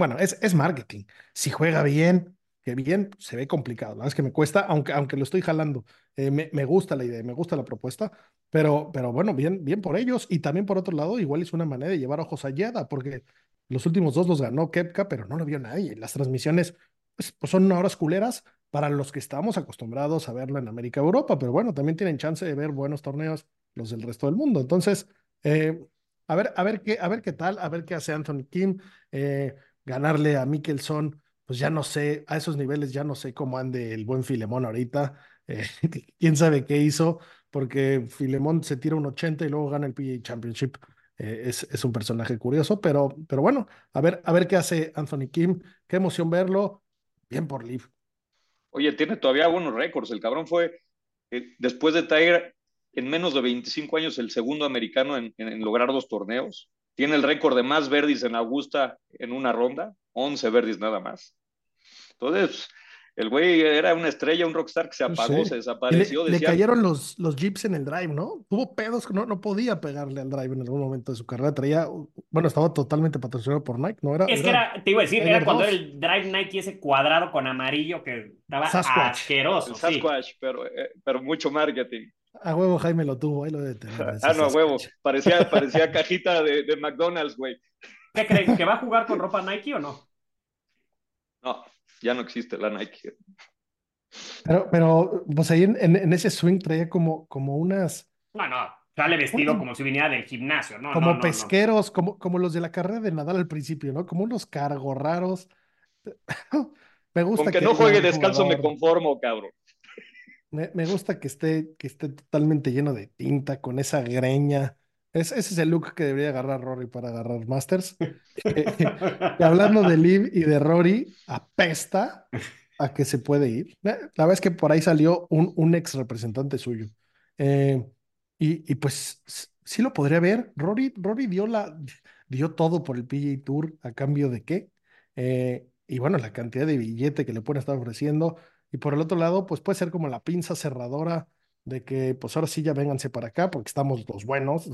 S2: bueno, es, es marketing. Si juega bien, que bien, se ve complicado. La verdad es que me cuesta, aunque, aunque lo estoy jalando. Eh, me, me, gusta la idea, me gusta la propuesta, pero, pero bueno, bien, bien por ellos. Y también por otro lado, igual es una manera de llevar ojos a Yeda, porque los últimos dos los ganó Kepka, pero no lo vio nadie. Las transmisiones pues, pues son horas culeras para los que estamos acostumbrados a verlo en América Europa, pero bueno, también tienen chance de ver buenos torneos los del resto del mundo. Entonces, eh, a, ver, a, ver qué, a ver qué tal, a ver qué hace Anthony Kim, eh, ganarle a Mickelson, pues ya no sé, a esos niveles ya no sé cómo ande el buen Filemón ahorita, *laughs* eh, quién sabe qué hizo, porque Filemón se tira un 80 y luego gana el PGA Championship. Eh, es, es, un personaje curioso, pero, pero bueno, a ver, a ver qué hace Anthony Kim, qué emoción verlo, bien por Liv.
S5: Oye, tiene todavía buenos récords. El cabrón fue, eh, después de Tiger, en menos de 25 años, el segundo americano en, lograr dos torneos. Tiene el récord de más verdis en Augusta en una ronda, 11 verdis nada más. Entonces, el güey era una estrella, un rockstar que se apagó,
S2: sí.
S5: se desapareció.
S2: Le,
S5: decía,
S2: le, cayeron los, los jeeps en el drive, ¿no? Tuvo pedos, no, no podía pegarle al drive en algún momento de su carrera. Traía, bueno, estaba totalmente patrocinado por Nike, ¿no? Era,
S3: es
S2: era,
S3: que era, te iba a decir,
S2: Tiger
S3: era cuando
S2: 2.
S3: era el drive Nike ese cuadrado con amarillo que estaba
S2: Sasquatch.
S3: asqueroso.
S5: el Sasquatch, sí. pero, eh, pero mucho marketing.
S2: A huevo Jaime lo tuvo, ahí lo debe tener. *laughs*
S5: ah, no, a huevo. Parecía, parecía cajita de, de McDonald's, güey.
S3: ¿Qué creen? ¿Que va a jugar con ropa Nike o no?
S5: No, ya no existe la Nike.
S2: Pero, pero pues ahí en, en, en ese swing traía como, como unas.
S3: No, no, sale vestido como si viniera del gimnasio, ¿no?
S2: Como
S3: no, no,
S2: pesqueros,
S3: no.
S2: Como, como los de la carrera de Nadal al principio, ¿no? Como unos cargos raros. *laughs* me gusta
S5: Con que,
S2: que
S5: no juegue descalzo
S2: jugador,
S5: me conformo, cabrón.
S2: Me, me, gusta que esté, que esté totalmente lleno de tinta, con esa greña. Es, ese es el look que debería agarrar Rory para agarrar Masters. *laughs* y hablando de Liv y de Rory, apesta a que se puede ir. La verdad es que por ahí salió un, un ex representante suyo. Eh, y, y, pues sí lo podría ver. Rory, Rory dio, la, dio todo por el PGA Tour a cambio de qué. Eh, y bueno, la cantidad de billete que le pueden estar ofreciendo. Y por el otro lado, pues puede ser como la pinza cerradora de que pues ahora sí ya vénganse para acá porque estamos los buenos,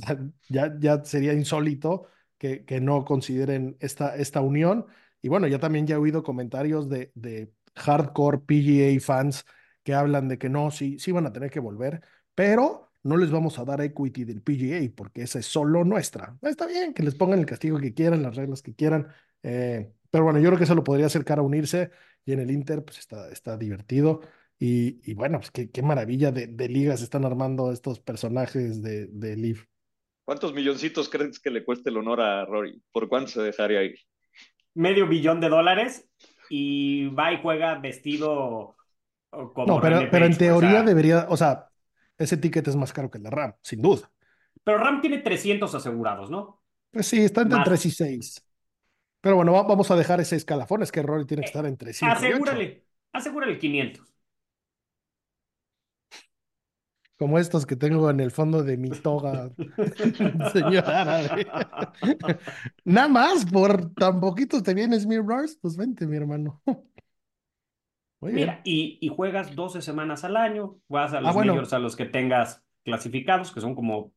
S2: ya, ya sería insólito que, que no consideren esta, esta unión. Y bueno, ya también ya he oído comentarios de, de hardcore PGA fans que hablan de que no, sí, sí van a tener que volver, pero no les vamos a dar equity del PGA porque esa es solo nuestra. Está bien que les pongan el castigo que quieran, las reglas que quieran, eh, pero bueno, yo creo que eso lo podría acercar a unirse y en el Inter pues está, está divertido. Y, y bueno, pues qué, qué maravilla de, de, ligas están armando estos personajes de, de Leaf.
S5: ¿Cuántos milloncitos crees que le cueste el honor a Rory? ¿Por cuánto se dejaría ir?
S3: Medio billón de dólares y va y juega vestido como.
S2: No, pero, pero en teoría o sea, debería, o sea, ese ticket es más caro que el de RAM, sin duda.
S3: Pero RAM tiene 300 asegurados, ¿no?
S2: Pues sí, está entre más. 3 y 6. Pero bueno, vamos a dejar ese escalafón, es que Rory tiene que estar entre 5
S3: asegúrale, y 8. Asegúrale 500.
S2: Como estos que tengo en el fondo de mi toga, *laughs* señor árabe. Nada más, por tan poquito te vienes Mirrors, pues vente, mi hermano.
S3: Muy Mira, y, y, juegas 12 semanas al año, vas a los ah, bueno. a los que tengas clasificados, que son como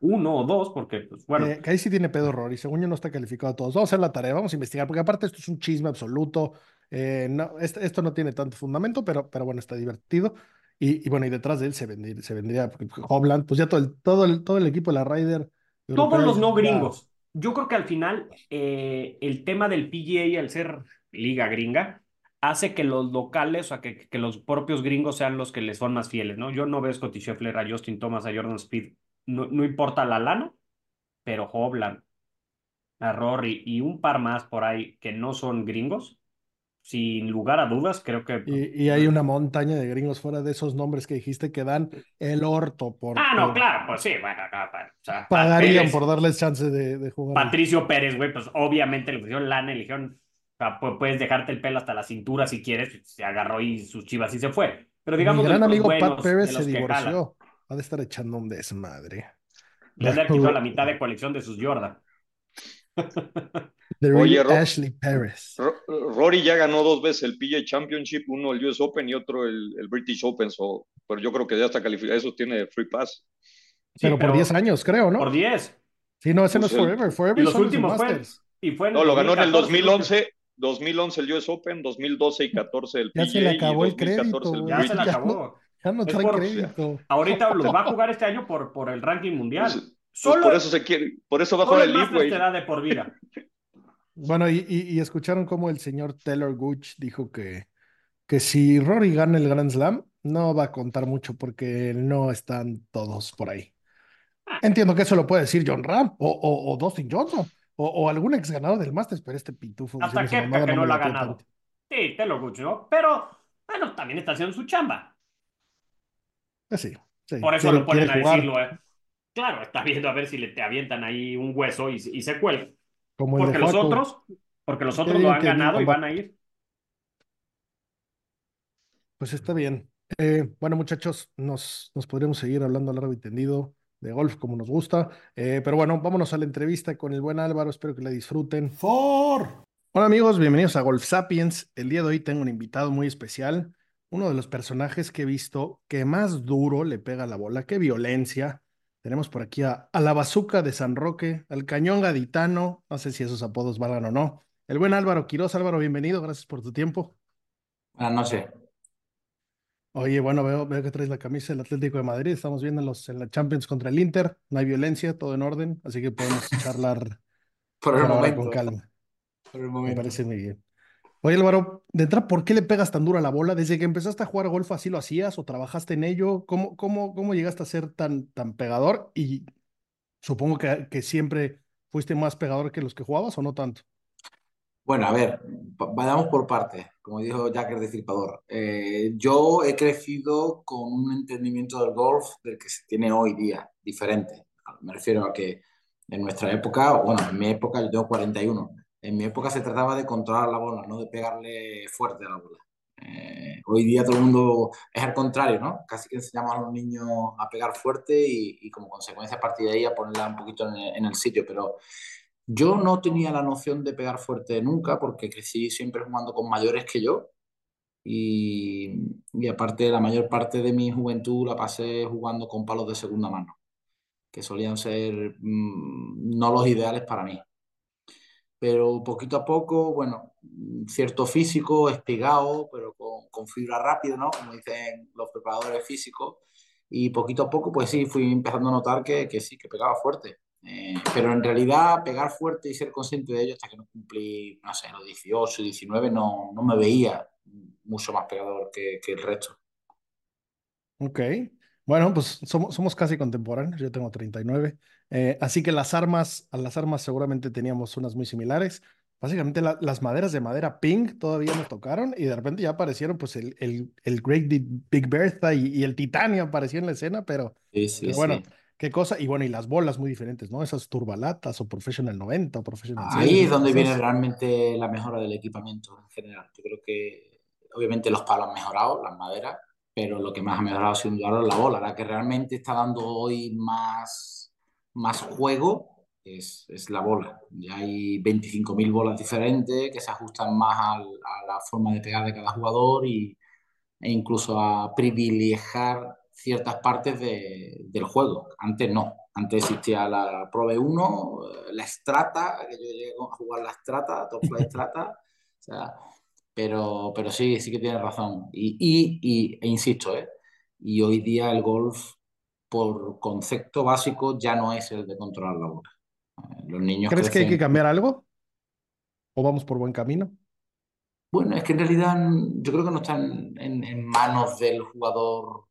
S3: uno o dos, porque, pues, bueno.
S2: Eh, que ahí sí tiene pedo Rory, según yo no está calificado a todos. Vamos a hacer la tarea, vamos a investigar, porque aparte esto es un chisme absoluto. Eh, no, esto no tiene tanto fundamento, pero, pero bueno, está divertido. Y, y, bueno, y detrás de él se vendría, se vendría Hobland, pues ya todo el, todo el, todo el equipo de la Ryder.
S3: Todos los no gringos. Yo creo que al final eh, el tema del PGA, al ser liga gringa, hace que los locales, o sea, que, que, los propios gringos sean los que les son más fieles, ¿no? Yo no veo a Scotty Scheffler, a Justin Thomas, a Jordan Speed, no, no importa la lana, pero Hobland, a Rory y un par más por ahí que no son gringos, sin lugar a dudas, creo que.
S2: Y, y, hay una montaña de gringos fuera de esos nombres que dijiste que dan el orto por.
S3: Ah, no, claro, pues sí, bueno, no, o sea,
S2: pagarían Pérez, por darles chance de, de jugar.
S3: Patricio Pérez, güey, pues obviamente le pusieron lana, le dijeron, o sea, puedes dejarte el pelo hasta la cintura si quieres, se agarró y sus chivas y se fue. Pero digamos.
S2: Mi gran amigo Pat Pérez se divorció. Ha de estar echando un desmadre.
S3: Le ha quitado la mitad de colección de sus Jordan.
S2: The Oye, Ashley Paris.
S5: Rory ya ganó dos veces el PGA Championship, uno el US Open y otro el, el British Open, so, pero yo creo que ya está calificado, eso tiene free pass.
S2: Sí, pero, pero, por 10 años, creo, ¿no?
S3: Por 10.
S2: Sí, no, ese pues no es Forever, Forever
S3: y los últimos fue, y fue
S5: No, lo ganó en el 2011, 2011 el US Open, 2012 y 14 el PGA.
S2: Ya se le acabó el crédito.
S3: El ya se le acabó.
S2: Ya no, trae por, crédito.
S3: Ahorita los va a jugar este año por, por el ranking mundial.
S5: Pues, Solo, por eso se quiere, por eso va a jugar el League, güey.
S3: te da de por vida. *laughs*
S2: Bueno, y, y, y, escucharon cómo el señor Taylor Gooch dijo que, que si Rory gana el Grand Slam, no va a contar mucho porque no están todos por ahí. Entiendo que eso lo puede decir John Ram o, o, o Dustin Johnson o, o, algún ex ganador del Masters, pero este pitufo.
S3: Hasta que, que no, no lo ha ganado. Tanto. Sí, Taylor Gooch, ¿no? Pero, bueno, también está haciendo su chamba.
S2: Pues sí, sí.
S3: Por eso lo ponen a decirlo, ¿eh? Claro, está viendo a ver si le te avientan ahí un hueso y, y se cuelga.
S2: Como
S3: porque los otros, porque los otros lo han ganado y van a ir.
S2: Pues está bien. Eh, bueno, muchachos, nos, nos podríamos seguir hablando largo y tendido de golf como nos gusta. Eh, pero bueno, vámonos a la entrevista con el buen Álvaro. Espero que la disfruten.
S6: For.
S2: Hola amigos, bienvenidos a Golf Sapiens. El día de hoy tengo un invitado muy especial. Uno de los personajes que he visto que más duro le pega la bola, qué violencia, tenemos por aquí a, a, la bazuca de San Roque, al cañón gaditano, no sé si esos apodos valgan o no. El buen Álvaro Quiroz, Álvaro, bienvenido, gracias por tu tiempo.
S6: Ah, no sé.
S2: Oye, bueno, veo, veo que traes la camisa del Atlético de Madrid, estamos viendo los, en la Champions contra el Inter, no hay violencia, todo en orden, así que podemos *laughs* charlar
S6: por el momento.
S2: con calma.
S6: Por el momento.
S2: Me parece muy bien. Oye, Álvaro, de entrada, ¿por qué le pegas tan duro a la bola? ¿Desde que empezaste a jugar golf así lo hacías o trabajaste en ello? ¿Cómo, cómo, cómo llegaste a ser tan, tan pegador? Y supongo que, que siempre fuiste más pegador que los que jugabas o no tanto.
S6: Bueno, a ver, vayamos por partes, como dijo Jack el Destripador. Eh, yo he crecido con un entendimiento del golf del que se tiene hoy día, diferente. Me refiero a que en nuestra época, bueno, en mi época yo tengo 41, en mi época se trataba de controlar la bola, no de pegarle fuerte a la bola. Eh, hoy día todo el mundo es al contrario, ¿no? Casi que enseñamos a los niños a pegar fuerte y, como consecuencia a partir de ahí a ponerla un poquito en el, sitio, pero yo no tenía la noción de pegar fuerte nunca porque crecí siempre jugando con mayores que yo y, y aparte la mayor parte de mi juventud la pasé jugando con palos de segunda mano, que solían ser mmm, no los ideales para mí. Pero poquito a poco, bueno, cierto físico, espigado, pero con, con fibra rápida, ¿no? Como dicen los preparadores físicos. Y poquito a poco, pues sí, fui empezando a notar que, que sí, que pegaba fuerte. Eh, pero en realidad pegar fuerte y ser consciente de ello hasta que no cumplí, no sé, los 18, 19, no, no me veía mucho más pegador que, que el resto.
S2: Ok. Bueno, pues somos, somos casi contemporáneos, yo tengo 39, eh, así que las armas, a las armas seguramente teníamos unas muy similares. Básicamente la, las maderas de madera pink todavía nos tocaron y de repente ya aparecieron pues el, el, el Great Big Bertha y, y, el titanio apareció en la escena, pero,
S6: sí, sí,
S2: bueno,
S6: sí.
S2: qué cosa. Y bueno, y las bolas muy diferentes, ¿no? Esas turbalatas o Professional 90 o Professional 100.
S6: Ahí es donde viene realmente la mejora del equipamiento en general. Yo creo que obviamente los palos han mejorado, las maderas, pero lo que más ha mejorado sin duda es la bola. La que realmente está dando hoy más, más juego es, es la bola. Ya hay 25.000 bolas diferentes que se ajustan más al, a la forma de pegar de cada jugador y, e incluso a privilegiar ciertas partes de, del juego. Antes no. Antes existía la Pro V1, la Strata, que yo llegué a jugar la Strata, Top Flight *laughs* Strata. o sea, pero, pero sí, sí que tienes razón. Y, y, y e insisto, ¿eh? y hoy día el golf, por concepto básico, ya no es el de controlar la bola. Los niños
S2: ¿Crees
S6: crecen...
S2: que hay que cambiar algo? ¿O vamos por buen camino?
S6: Bueno, es que en realidad yo creo que no están en, en manos del jugador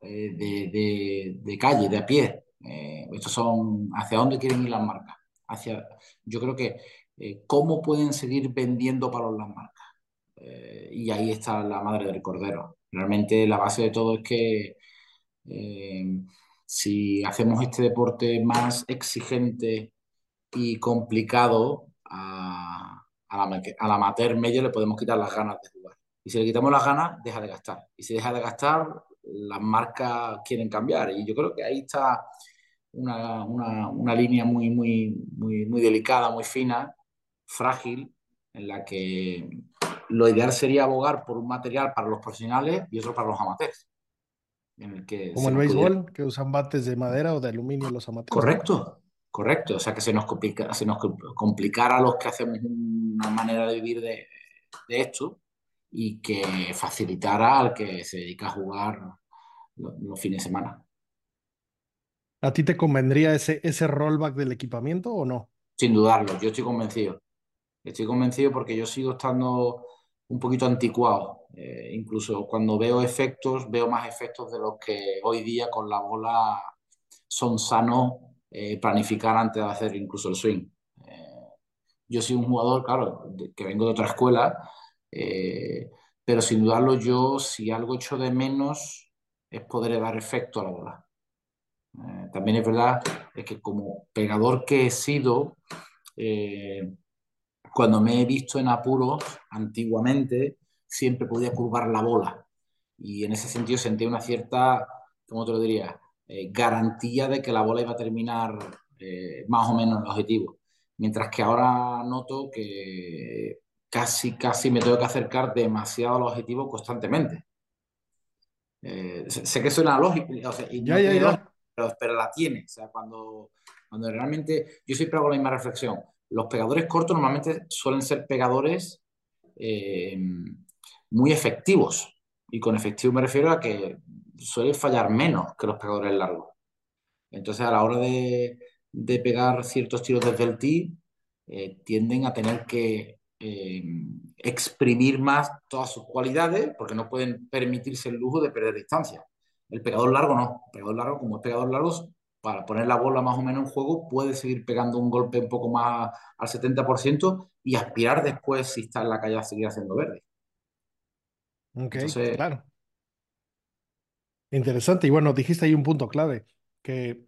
S6: eh, de, de, de, calle, de a pie. Eh, estos son hacia dónde quieren ir las marcas. Hacia, yo creo que eh, cómo pueden seguir vendiendo para las marcas. Eh, y ahí está la madre del cordero. Realmente la base de todo es que eh, si hacemos este deporte más exigente y complicado a, la, a amateur medio le podemos quitar las ganas de jugar. Y si le quitamos las ganas, deja de gastar. Y si deja de gastar, las marcas quieren cambiar. Y yo creo que ahí está una, una, una línea muy, muy, muy, muy delicada, muy fina, frágil, en la que lo ideal sería abogar por un material para los profesionales y otro para los amateurs.
S2: En el que Como el béisbol, pudiera... que usan bates de madera o de aluminio los amateurs.
S6: Correcto, correcto. O sea, que se nos, complica, se nos complicara a los que hacemos una manera de vivir de, de esto y que facilitara al que se dedica a jugar los, los fines de semana.
S2: ¿A ti te convendría ese, ese rollback del equipamiento o no?
S6: Sin dudarlo, yo estoy convencido. Estoy convencido porque yo sigo estando un poquito anticuado. Eh, incluso cuando veo efectos, veo más efectos de los que hoy día con la bola son sanos eh, planificar antes de hacer incluso el swing. Eh, yo soy un jugador, claro, que vengo de otra escuela, eh, pero sin dudarlo yo, si algo echo de menos, es poder dar efecto a la bola. También es verdad es que como pegador que he sido, cuando me he visto en apuros antiguamente, siempre podía curvar la bola. Y en ese sentido sentía una cierta, ¿cómo te lo diría? Eh, garantía de que la bola iba a terminar eh, más o menos en el objetivo. Mientras que ahora noto que casi, casi me tengo que acercar demasiado al objetivo constantemente. Eh, sé que suena lógico, o sea, y
S2: ya, no ya, ya.
S6: Lógico, pero, pero, la tiene. O sea, cuando, cuando realmente yo siempre hago la misma reflexión. Los pegadores cortos normalmente suelen ser pegadores eh, muy efectivos. Y con efectivo me refiero a que suelen fallar menos que los pegadores largos. Entonces, a la hora de, pegar ciertos tiros desde el tee, eh, tienden a tener que eh, exprimir más todas sus cualidades porque no pueden permitirse el lujo de perder distancia. El pegador largo no. El pegador largo, como es pegador largo, para poner la bola más o menos en juego, puede seguir pegando un golpe un poco más al 70% y aspirar después, si está en la calle, a seguir haciendo verde.
S2: Ok, Entonces, claro. Interesante. Y bueno, dijiste ahí un punto clave, que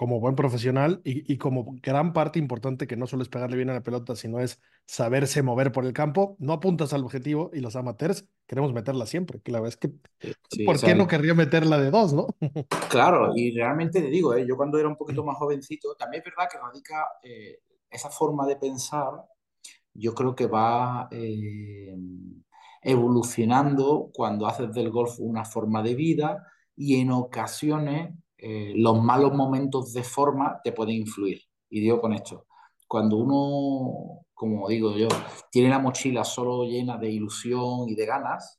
S2: como buen profesional y, y, como gran parte importante que no solo es pegarle bien a la pelota, sino es saberse mover por el campo, no apuntas al objetivo y los amateurs queremos meterla siempre, que la verdad es que, sí, ¿por sea, qué no querría meterla de dos, no?
S6: Claro, y realmente te digo, ¿eh? yo cuando era un poquito más jovencito, también es verdad que radica eh, esa forma de pensar, yo creo que va... Eh, evolucionando cuando haces del golf una forma de vida y en ocasiones eh, los malos momentos de forma te pueden influir. Y digo con esto, cuando uno, como digo yo, tiene la mochila solo llena de ilusión y de ganas,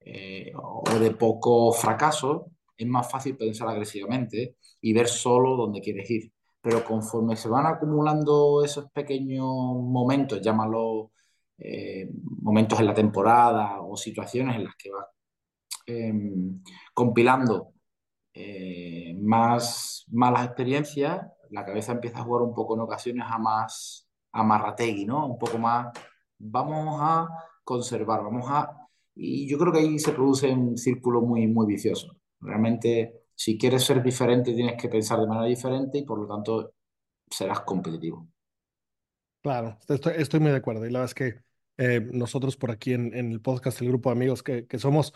S6: eh, o de poco fracaso, es más fácil pensar agresivamente y ver solo dónde quieres ir. Pero conforme se van acumulando esos pequeños momentos, llámalo eh, momentos en la temporada o situaciones en las que vas em, compilando eh, más malas experiencias, la cabeza empieza a jugar un poco en ocasiones a más amarrategui, ¿no? Un poco más, vamos a conservar, vamos a... Y yo creo que ahí se produce un círculo muy, muy vicioso. Realmente, si quieres ser diferente, tienes que pensar de manera diferente y por lo tanto serás competitivo.
S2: Claro, estoy, muy de acuerdo. Y la verdad es que eh, nosotros por aquí en, el podcast, el grupo de amigos que, que somos,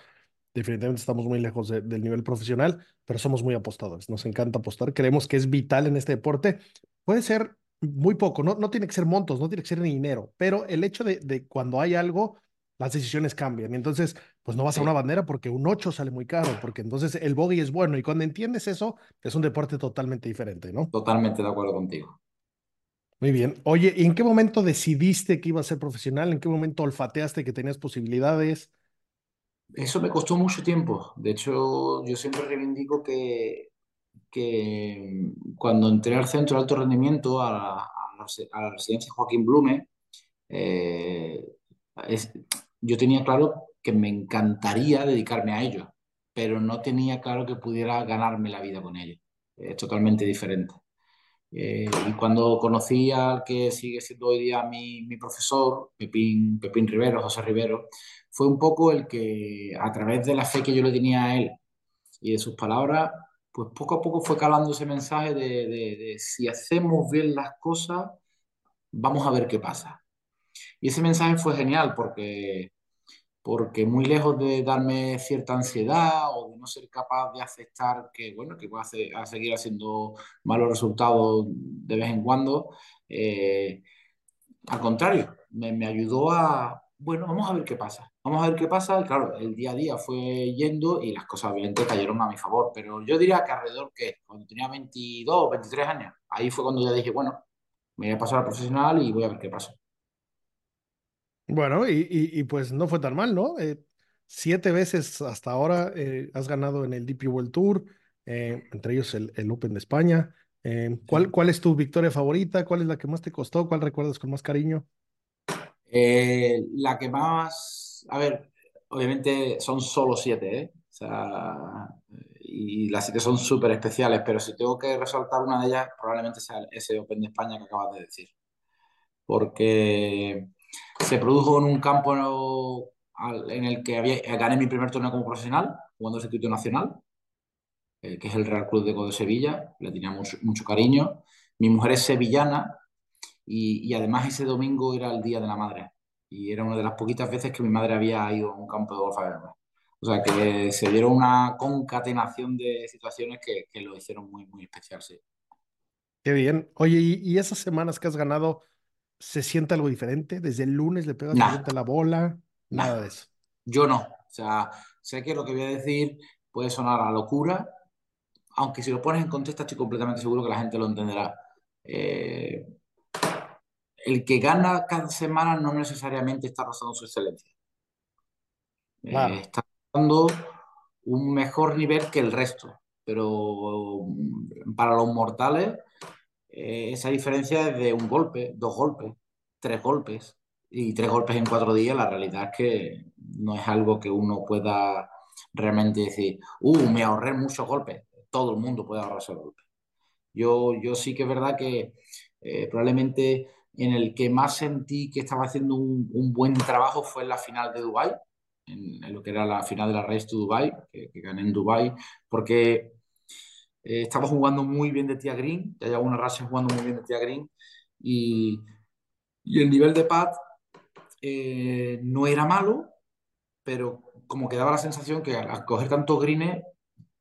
S2: definitivamente estamos muy lejos del nivel profesional, pero somos muy apostadores. Nos encanta apostar. Creemos que es vital en este deporte. Puede ser muy poco, no, no tiene que ser montos, no tiene que ser ni dinero, pero el hecho de, de cuando hay algo, las decisiones cambian. Y entonces, pues no vas a una bandera porque un 8 sale muy caro, porque entonces el bogey es bueno. Y cuando entiendes eso, es un deporte totalmente diferente, ¿no?
S6: Totalmente de acuerdo contigo.
S2: Muy bien. Oye, ¿y en qué momento decidiste que iba a ser profesional? ¿En qué momento olfateaste que tenías posibilidades?
S6: Eso me costó mucho tiempo. De hecho, yo siempre reivindico que, que cuando entré al centro de alto rendimiento, a la, a residencia Joaquín Blume, eh, yo tenía claro que me encantaría dedicarme a ello, pero no tenía claro que pudiera ganarme la vida con ello. Es totalmente diferente. Eh, y cuando conocí al que sigue siendo hoy día mi, mi profesor, Pepín, Pepín Rivero, José Rivero, fue un poco el que, a través de la fe que yo le tenía a él y de sus palabras, pues poco a poco fue calando ese mensaje de, si hacemos bien las cosas, vamos a ver qué pasa. Y ese mensaje fue genial porque, porque muy lejos de darme cierta ansiedad o de no ser capaz de aceptar que, bueno, que voy a, seguir haciendo malos resultados de vez en cuando, eh, al contrario, me ayudó a, bueno, vamos a ver qué pasa. Vamos a ver qué pasa. Claro, el día a día fue yendo y las cosas obviamente cayeron a mi favor. Pero yo diría que alrededor que cuando tenía 22, 23 años, ahí fue cuando ya dije, bueno, me voy a pasar a profesional y voy a ver qué pasa.
S2: Bueno, y, pues no fue tan mal, ¿no? Eh, siete veces hasta ahora eh, has ganado en el DP World Tour, eh, entre ellos el, el, Open de España. ¿cuál, ¿Cuál es tu victoria favorita? ¿Cuál es la que más te costó? ¿Cuál recuerdas con más cariño?
S6: La que más, a ver, obviamente son solo siete, ¿eh? O sea, y las siete son súper especiales, pero si tengo que resaltar una de ellas, probablemente sea ese Open de España que acabas de decir. Porque se produjo en un campo en el que había, gané mi primer torneo como profesional, jugando circuito nacional, eh, que es el Real Club de de Sevilla, le tenía mucho cariño. Mi mujer es sevillana y, además ese domingo era el Día de la Madre. Y era una de las poquitas veces que mi madre había ido a un campo de golf a verme. O sea que se dieron una concatenación de situaciones que, que lo hicieron muy, muy especial, sí.
S2: Qué bien. Oye, ¿y, esas semanas que has ganado, se siente algo diferente? ¿Desde el lunes le pegas la bola? Nada de eso.
S6: Yo no. O sea, sé que lo que voy a decir puede sonar a locura, aunque si lo pones en contexto estoy completamente seguro que la gente lo entenderá. Eh, el que gana cada semana no necesariamente está rozando su excelencia. Eh, está dando un mejor nivel que el resto, pero mm, para los mortales eh, esa diferencia es de un golpe, dos golpes, tres golpes y tres golpes en cuatro días. La realidad es que no es algo que uno pueda realmente decir, uh, me ahorré muchos golpes. Todo el mundo puede ahorrarse golpes. Yo, yo sí que es verdad que eh, probablemente en el que más sentí que estaba haciendo un, buen trabajo fue en la final de Dubai, en, lo que era la final de la Race to Dubai, que, gané en Dubai, porque eh, estaba jugando muy bien de tía green, ya llevaba una racha jugando muy bien de tía green, y, el nivel de pad eh, no era malo, pero como que daba la sensación que al, coger tantos greens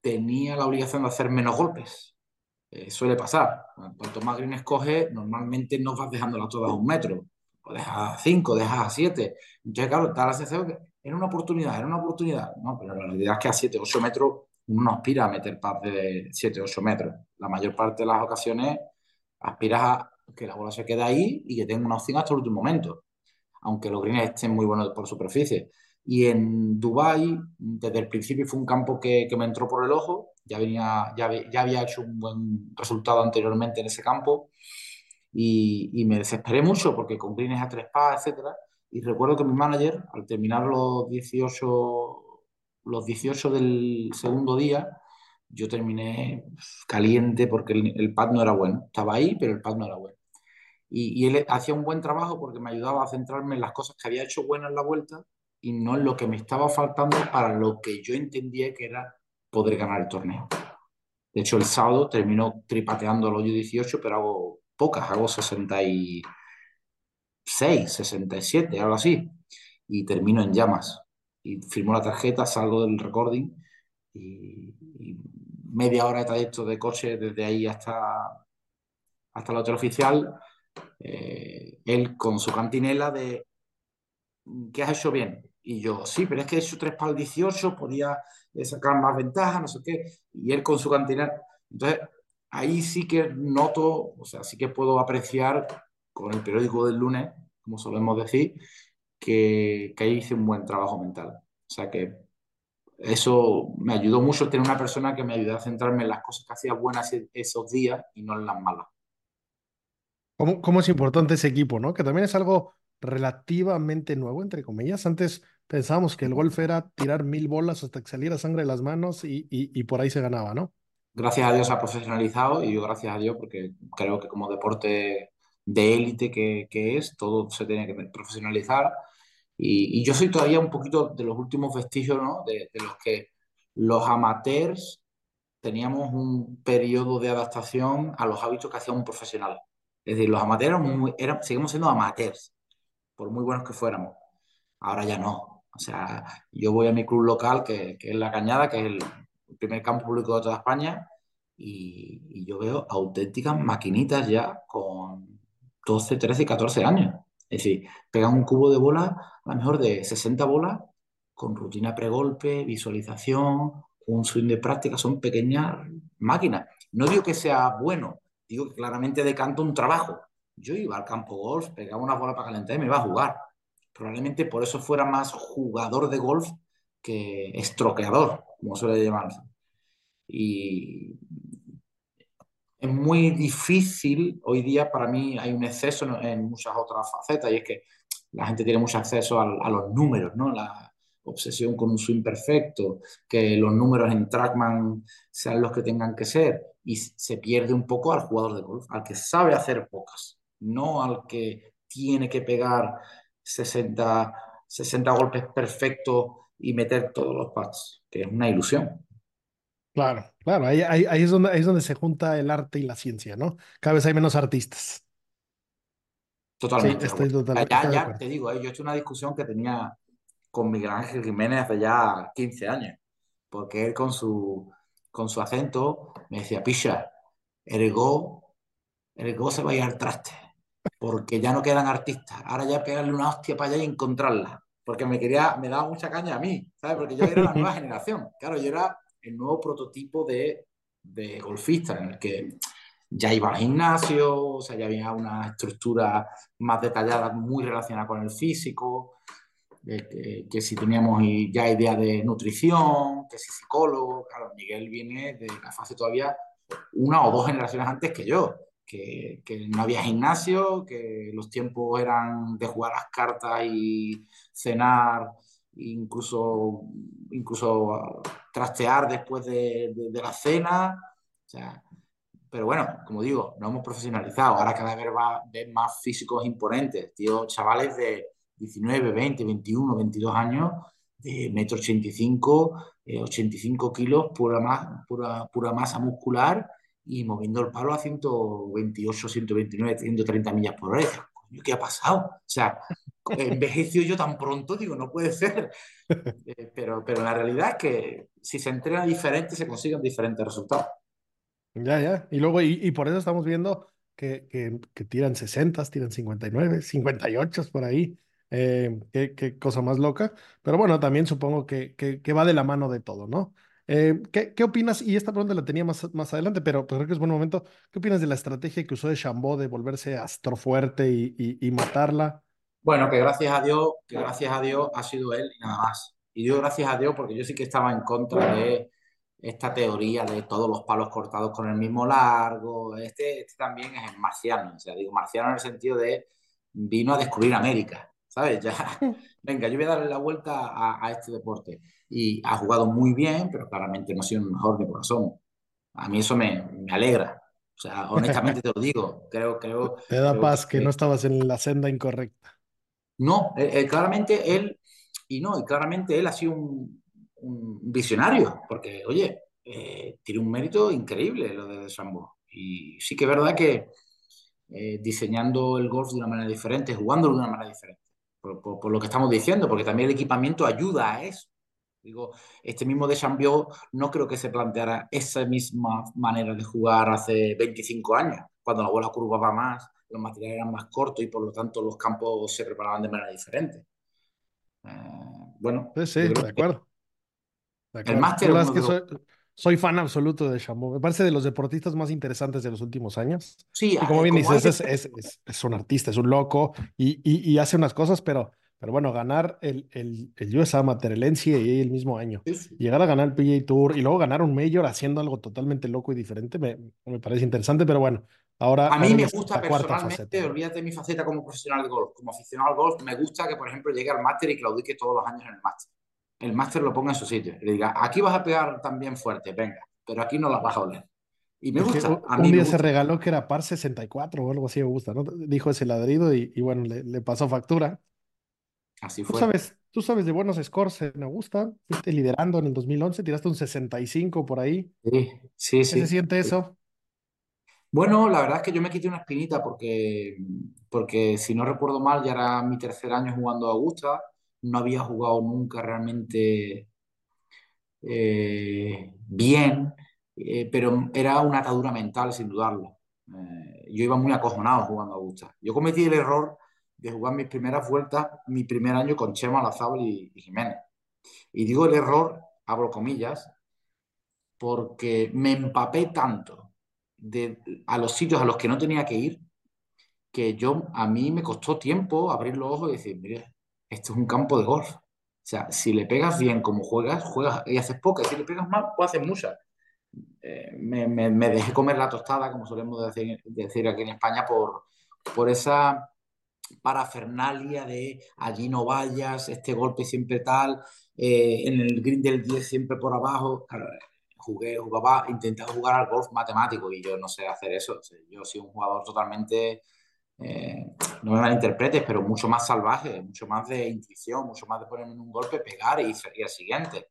S6: tenía la obligación de hacer menos golpes. Eh, suele pasar. Cuanto más greens coges, normalmente no vas dejándolas todas a un metro. O dejas a cinco, dejas a siete. Entonces, claro, da la sensación que era una oportunidad, era una oportunidad. No, pero la realidad es que a 7, 8 metros uno no aspira a meter paz de 7, 8 metros. La mayor parte de las ocasiones aspiras a que la bola se quede ahí y que tenga una opción hasta el último momento, aunque los greens estén muy buenos por superficie. Y en Dubai desde el principio fue un campo que, que me entró por el ojo, ya, venía, ya, ya, había hecho un buen resultado anteriormente en ese campo y, me desesperé mucho porque con greens a tres pas, etcétera. Y recuerdo que mi manager, al terminar los 18, los 18 del segundo día, yo terminé caliente porque el, el, pad no era bueno. Estaba ahí, pero el pad no era bueno. Y, y, él hacía un buen trabajo porque me ayudaba a centrarme en las cosas que había hecho buenas en la vuelta y no en lo que me estaba faltando para lo que yo entendía que era poder ganar el torneo. De hecho, el sábado terminó tripateando el hoyo 18, pero hago pocas, hago 66, 67, algo así. Y termino en llamas. Y firmo la tarjeta, salgo del recording y, y media hora de trayecto de coche desde ahí hasta, hasta el hotel oficial. Eh, él con su cantinela de ¿qué has hecho bien? Y yo, sí, pero es que he hecho 3 para el 18, podía sacar más ventaja, no sé qué. Y él con su cantinela. Entonces, ahí sí que noto, o sea, sí que puedo apreciar con el periódico del lunes, como solemos decir, que, que ahí hice un buen trabajo mental. O sea que eso me ayudó mucho tener una persona que me ayudó a centrarme en las cosas que hacía buenas esos días y no en las malas.
S2: ¿Cómo, cómo es importante ese equipo, no? Que también es algo relativamente nuevo, entre comillas. Antes pensábamos que el golf era tirar mil bolas hasta que saliera sangre de las manos y, y, y por ahí se ganaba, ¿no?
S6: Gracias a Dios se ha profesionalizado y yo gracias a Dios porque creo que como deporte de élite que, que, es, todo se tiene que profesionalizar. Y, y, yo soy todavía un poquito de los últimos vestigios, ¿no? De, de los que los amateurs teníamos un periodo de adaptación a los hábitos que hacía un profesional. Es decir, los amateurs muy, eran, seguimos siendo amateurs, por muy buenos que fuéramos. Ahora ya no. O sea, yo voy a mi club local, que, es La Cañada, que es el, primer campo público de toda España, y, y, yo veo auténticas maquinitas ya con 12, 13, 14 años. Es decir, pegan un cubo de bola, a lo mejor de 60 bolas, con rutina pregolpe, visualización, un swing de práctica, son pequeñas máquinas. No digo que sea bueno, digo que claramente decanta un trabajo. Yo iba al campo golf, pegaba una bola para calentar y me iba a jugar. Probablemente por eso fuera más jugador de golf que estroqueador, como suele llamarse. Y es muy difícil, hoy día para mí hay un exceso en muchas otras facetas y es que la gente tiene mucho acceso a, a los números, ¿no? La obsesión con un swing perfecto, que los números en Trackman sean los que tengan que ser y se pierde un poco al jugador de golf, al que sabe hacer pocas, no al que tiene que pegar 60, 60 golpes perfectos y meter todos los pads, que es una ilusión.
S2: Claro, claro, ahí, ahí, ahí, es donde, ahí es donde se junta el arte y la ciencia, ¿no? Cada vez hay menos artistas.
S6: Totalmente. Sí, estoy totalmente ya, ya te digo, ¿eh? yo he hecho una discusión que tenía con Miguel Ángel Jiménez hace ya 15 años, porque él con su, con su acento me decía, Picha, Ergo, Ergo se va a ir al traste, porque ya no quedan artistas, ahora ya pegarle una hostia para allá y encontrarla, porque me quería, me daba mucha caña a mí, ¿sabes? Porque yo era la nueva generación, claro, yo era el nuevo prototipo de, golfista, en el que ya iba al gimnasio, o sea, ya había una estructura más detallada, muy relacionada con el físico, que, si teníamos ya idea de nutrición, que si psicólogo, claro, Miguel viene de la fase todavía una o dos generaciones antes que yo, que, que, no había gimnasio, que los tiempos eran de jugar las cartas y cenar incluso, incluso trastear después de, de, de la cena. O sea, pero bueno, como digo, no hemos profesionalizado. Ahora cada vez va a ver más físicos imponentes, tío, chavales de 19, 20, 21, 22 años, de metro 85, eh, 85 kilos, pura, pura, pura masa muscular y moviendo el palo a 128, 129, 130 millas por hora. ¿qué ha pasado? O sea, *laughs* envejeció yo tan pronto, digo, no puede ser. *laughs* Eh, pero, pero la realidad es que si se entrena diferente, se consiguen diferentes resultados.
S2: Ya, ya. Y luego, y, y por eso estamos viendo que, que, que, tiran 60, tiran 59, 58 por ahí. Eh, qué, qué cosa más loca. Pero bueno, también supongo que, que, que va de la mano de todo, ¿no? Eh, ¿qué, qué opinas? Y esta pregunta la tenía más, más adelante, pero pues creo que es buen momento. ¿Qué opinas de la estrategia que usó de Chambó de volverse astrofuerte y, y, y matarla?
S6: Bueno, que gracias a Dios, que gracias a Dios ha sido él y nada más. Y digo gracias a Dios porque yo sí que estaba en contra de esta teoría de todos los palos cortados con el mismo largo. Este, este también es marciano, o sea, digo marciano en el sentido de vino a descubrir América, ¿sabes? Ya, *laughs* venga, yo voy a darle la vuelta a, a este deporte. Y ha jugado muy bien, pero claramente no ha sido el mejor de corazón. A mí eso me, me alegra. O sea, *laughs* honestamente te lo digo. Creo, creo,
S2: Te da
S6: creo
S2: paz que
S6: que-
S2: no estabas en la senda incorrecta.
S6: no, eh, eh, claramente él, y no, y claramente él ha sido un, un visionario, porque, oye, eh, tiene un mérito increíble lo de Sambo. Y sí que es verdad que eh, diseñando el golf de una manera diferente, jugándolo de una manera diferente, por, por- por lo que estamos diciendo, porque también el equipamiento ayuda a eso. Digo, este mismo de Chambió no creo que se planteara esa misma manera de jugar hace 25 años, cuando la bola curvaba más, los materiales eran más cortos y por lo tanto los campos se preparaban de manera diferente. Eh, bueno,
S2: Sí, sí, de acuerdo. De
S6: el
S2: acuerdo.
S6: máster
S2: La
S6: es
S2: que soy, soy fan absoluto de Chambó. Me parece de los deportistas más interesantes de los últimos años.
S6: Sí,
S2: Y como
S6: eh,
S2: bien
S6: como hay
S2: dices, es, es, es, es un artista, es un loco y, y, y hace unas cosas, pero, pero bueno, ganar el, el, el US Amateur, el NCAA el mismo año,
S6: sí,
S2: llegar a ganar el PGA Tour y luego ganar un Major haciendo algo totalmente loco y diferente, me, me parece interesante, pero bueno, ahora,
S6: A mí me gusta personalmente, olvídate de mi faceta como profesional de golf, como aficionado al golf, me gusta que, por ejemplo, llegue al máster y claudique todos los años en el máster. El máster lo ponga en su sitio y le diga, aquí vas a pegar también fuerte, venga, pero aquí no las vas a oler. Y me gusta,
S2: u-
S6: a
S2: un
S6: mí me
S2: día se
S6: gusta.
S2: regaló que era par 64 o algo así, me gusta, ¿no? Dijo ese ladrido y, y bueno, le, le pasó factura.
S6: Así
S2: Tú
S6: fue.
S2: sabes, tú sabes de buenos scores en Augusta, fuiste liderando en el 2011, tiraste un 65 por ahí.
S6: Sí, sí,
S2: ¿Qué se
S6: sí.
S2: siente eso?
S6: Bueno, la verdad es que yo me quité una espinita porque, porque si no recuerdo mal, ya era mi tercer año jugando a Augusta, no había jugado nunca realmente eh, bien, eh, pero era una atadura mental, sin dudarlo. Eh, yo iba muy acojonado jugando a Augusta. Yo cometí el error de jugar mis primeras vueltas, mi primer año con Chema Lazábal y, y Jiménez. Y digo el error, abro comillas, porque me empapé tanto de, a los sitios a los que no tenía que ir, que yo, a mí me costó tiempo abrir los ojos y decir, mire, esto es un campo de golf. O sea, si le pegas bien como juegas, juegas y haces poca. Si le pegas mal, pues haces muchas. Eh, me, me, me, dejé comer la tostada, como solemos decir, decir aquí en España, por, por esa parafernalia de allí no vayas, este golpe siempre tal, eh, en el green del 10 siempre por abajo. Jugué, jugaba, intentaba jugar al golf matemático y yo no sé hacer eso. O sea, yo soy un jugador totalmente, eh, no me malinterpretes, pero mucho más salvaje, mucho más de intuición, mucho más de ponerme en un golpe, pegar y seguir al siguiente.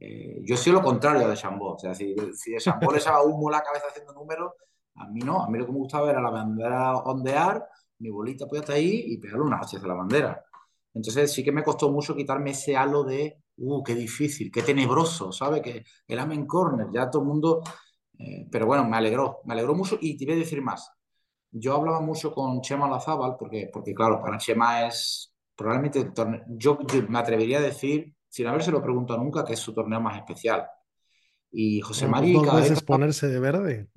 S6: Eh, yo soy lo contrario de Chambó. O sea, si, si Chambó le echaba humo la cabeza haciendo números, a mí no. A mí lo que me gustaba era la bandera ondear, mi bolita pues hasta ahí y pegarle unas hostias a la bandera. Entonces sí que me costó mucho quitarme ese halo de, uh, qué difícil, qué tenebroso, ¿sabes? Que el amen corner, ya todo el mundo... Eh, pero bueno, me alegró, me alegró mucho y te voy a decir más. Yo hablaba mucho con Chema Lazábal porque, porque claro, para Chema es probablemente el torneo... Yo, yo me atrevería a decir sin habérselo preguntado nunca, que es su torneo más especial. Y José
S2: pues dos veces ponerse de verde.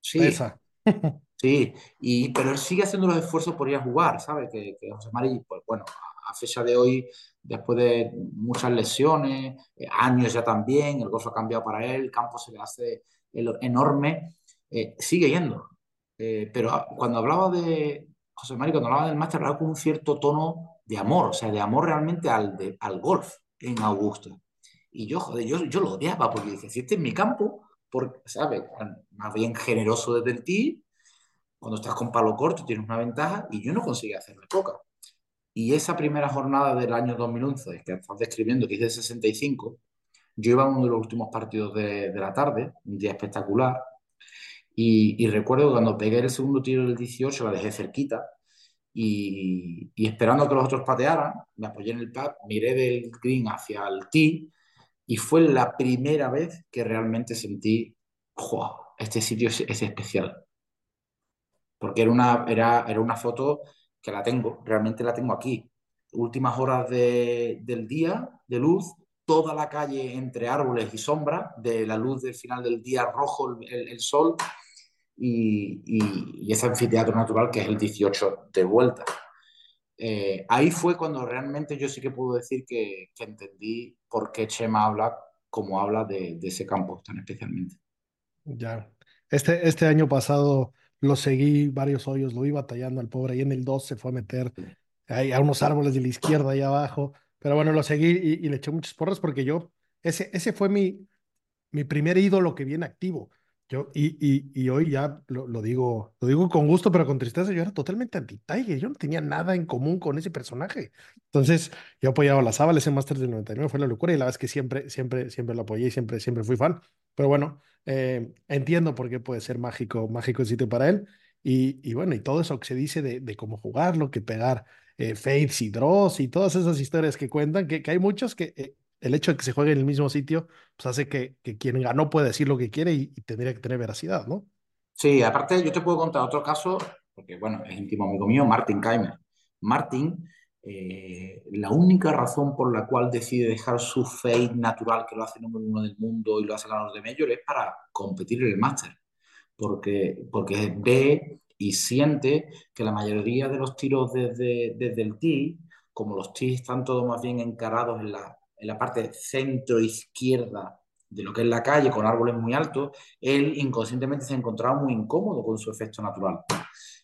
S6: Sí,
S2: Esa. *laughs*
S6: sí, y, pero él sigue haciendo los esfuerzos por ir a jugar, ¿sabes? Que, que José Mari, pues bueno, a fecha de hoy, después de muchas lesiones, eh, años ya también, el golf ha cambiado para él, el campo se le hace el, enorme, eh, sigue yendo. Eh, pero cuando hablaba de José Mari, cuando hablaba del máster, hablaba con un cierto tono de amor, o sea, de amor realmente al, de, al golf en Augusta. Y yo, joder, yo, yo lo odiaba porque dije, si este es mi campo, porque, ¿sabes? Más bien generoso desde tee, cuando estás con palo corto tienes una ventaja y yo no conseguí hacerle poca. Y esa primera jornada del año 2011, que estás describiendo, que hice 65, yo iba a uno de los últimos partidos de, de la tarde, un día espectacular, y, y, recuerdo cuando pegué el segundo tiro del 18, la dejé cerquita, y, y, esperando que los otros patearan, me apoyé en el pad, miré del green hacia el tee, y fue la primera vez que realmente sentí, wow, este sitio es, es especial. Porque era una, era, era una foto que la tengo, realmente la tengo aquí. últimas horas de, del día de luz, toda la calle entre árboles y sombra, de la luz del final del día rojo, el, el sol, y, y, y, ese anfiteatro natural que es el 18 de vuelta. Eh, ahí fue cuando realmente yo sí que puedo decir que, que entendí por qué Chema habla como habla de, de, ese campo tan especialmente.
S2: Ya. Este, este año pasado lo seguí varios hoyos, lo iba batallando al pobre, y en el 2 se fue a meter ahí a unos árboles de la izquierda ahí abajo, pero bueno, lo seguí y, y le eché muchas porras porque yo, ese, ese fue mi, mi primer ídolo que viene activo. Yo, y, y, y hoy ya lo, lo, digo, lo digo con gusto, pero con tristeza, yo era totalmente anti-Tiger, yo no tenía nada en común con ese personaje. Entonces, yo apoyaba a la Sábal, ese Masters del 99 fue la locura, y la verdad es que siempre, siempre, siempre lo apoyé y siempre, siempre fui fan. Pero bueno, eh, entiendo por qué puede ser mágico, mágico el sitio para él. Y, y bueno, y todo eso que se dice de, de cómo jugarlo, que pegar eh, y draws y todas esas historias que cuentan, que, que hay muchos que eh, el hecho de que se juegue en el mismo sitio, pues hace que, que quien ganó pueda decir lo que quiere y, tendría que tener veracidad, ¿no?
S6: Sí, aparte yo te puedo contar otro caso, porque bueno, es íntimo amigo mío, Martin Keimer. Martin, eh, la única razón por la cual decide dejar su fade natural, que lo hace número uno del mundo y lo hace ganador de Major, es para competir en el Master. Porque, porque ve y siente que la mayoría de los tiros desde, desde el tee, como los tees están todos más bien encarados en la, en la parte centro-izquierda de lo que es la calle, con árboles muy altos, él inconscientemente se encontraba muy incómodo con su efecto natural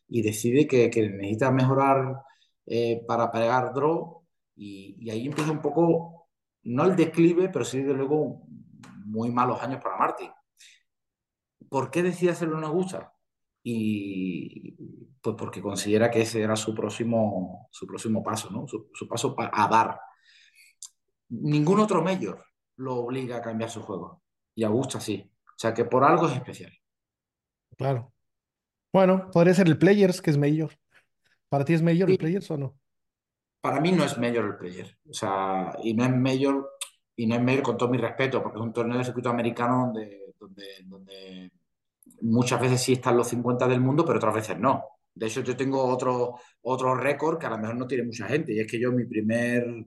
S6: y decide que, que necesita mejorar eh, para pegar draw y, y, ahí empieza un poco, no el declive, pero sí, desde luego, muy malos años para Martín. ¿Por qué decide hacerlo en Augusta? Y pues porque considera que ese era su próximo, su próximo paso, ¿no? su, su paso a dar ningún otro mayor lo obliga a cambiar su juego. Y Augusta sí. O sea que por algo es especial.
S2: Claro. Bueno, podría ser el Players, que es mayor. ¿Para ti es mayor sí. el Players o no?
S6: Para mí no es mayor el Player. O sea, y no es mayor, y no es mayor con todo mi respeto, porque es un torneo de circuito americano donde, donde, donde muchas veces sí están los 50 del mundo, pero otras veces no. De hecho, yo tengo otro, otro récord que a lo mejor no tiene mucha gente, y es que yo mi primer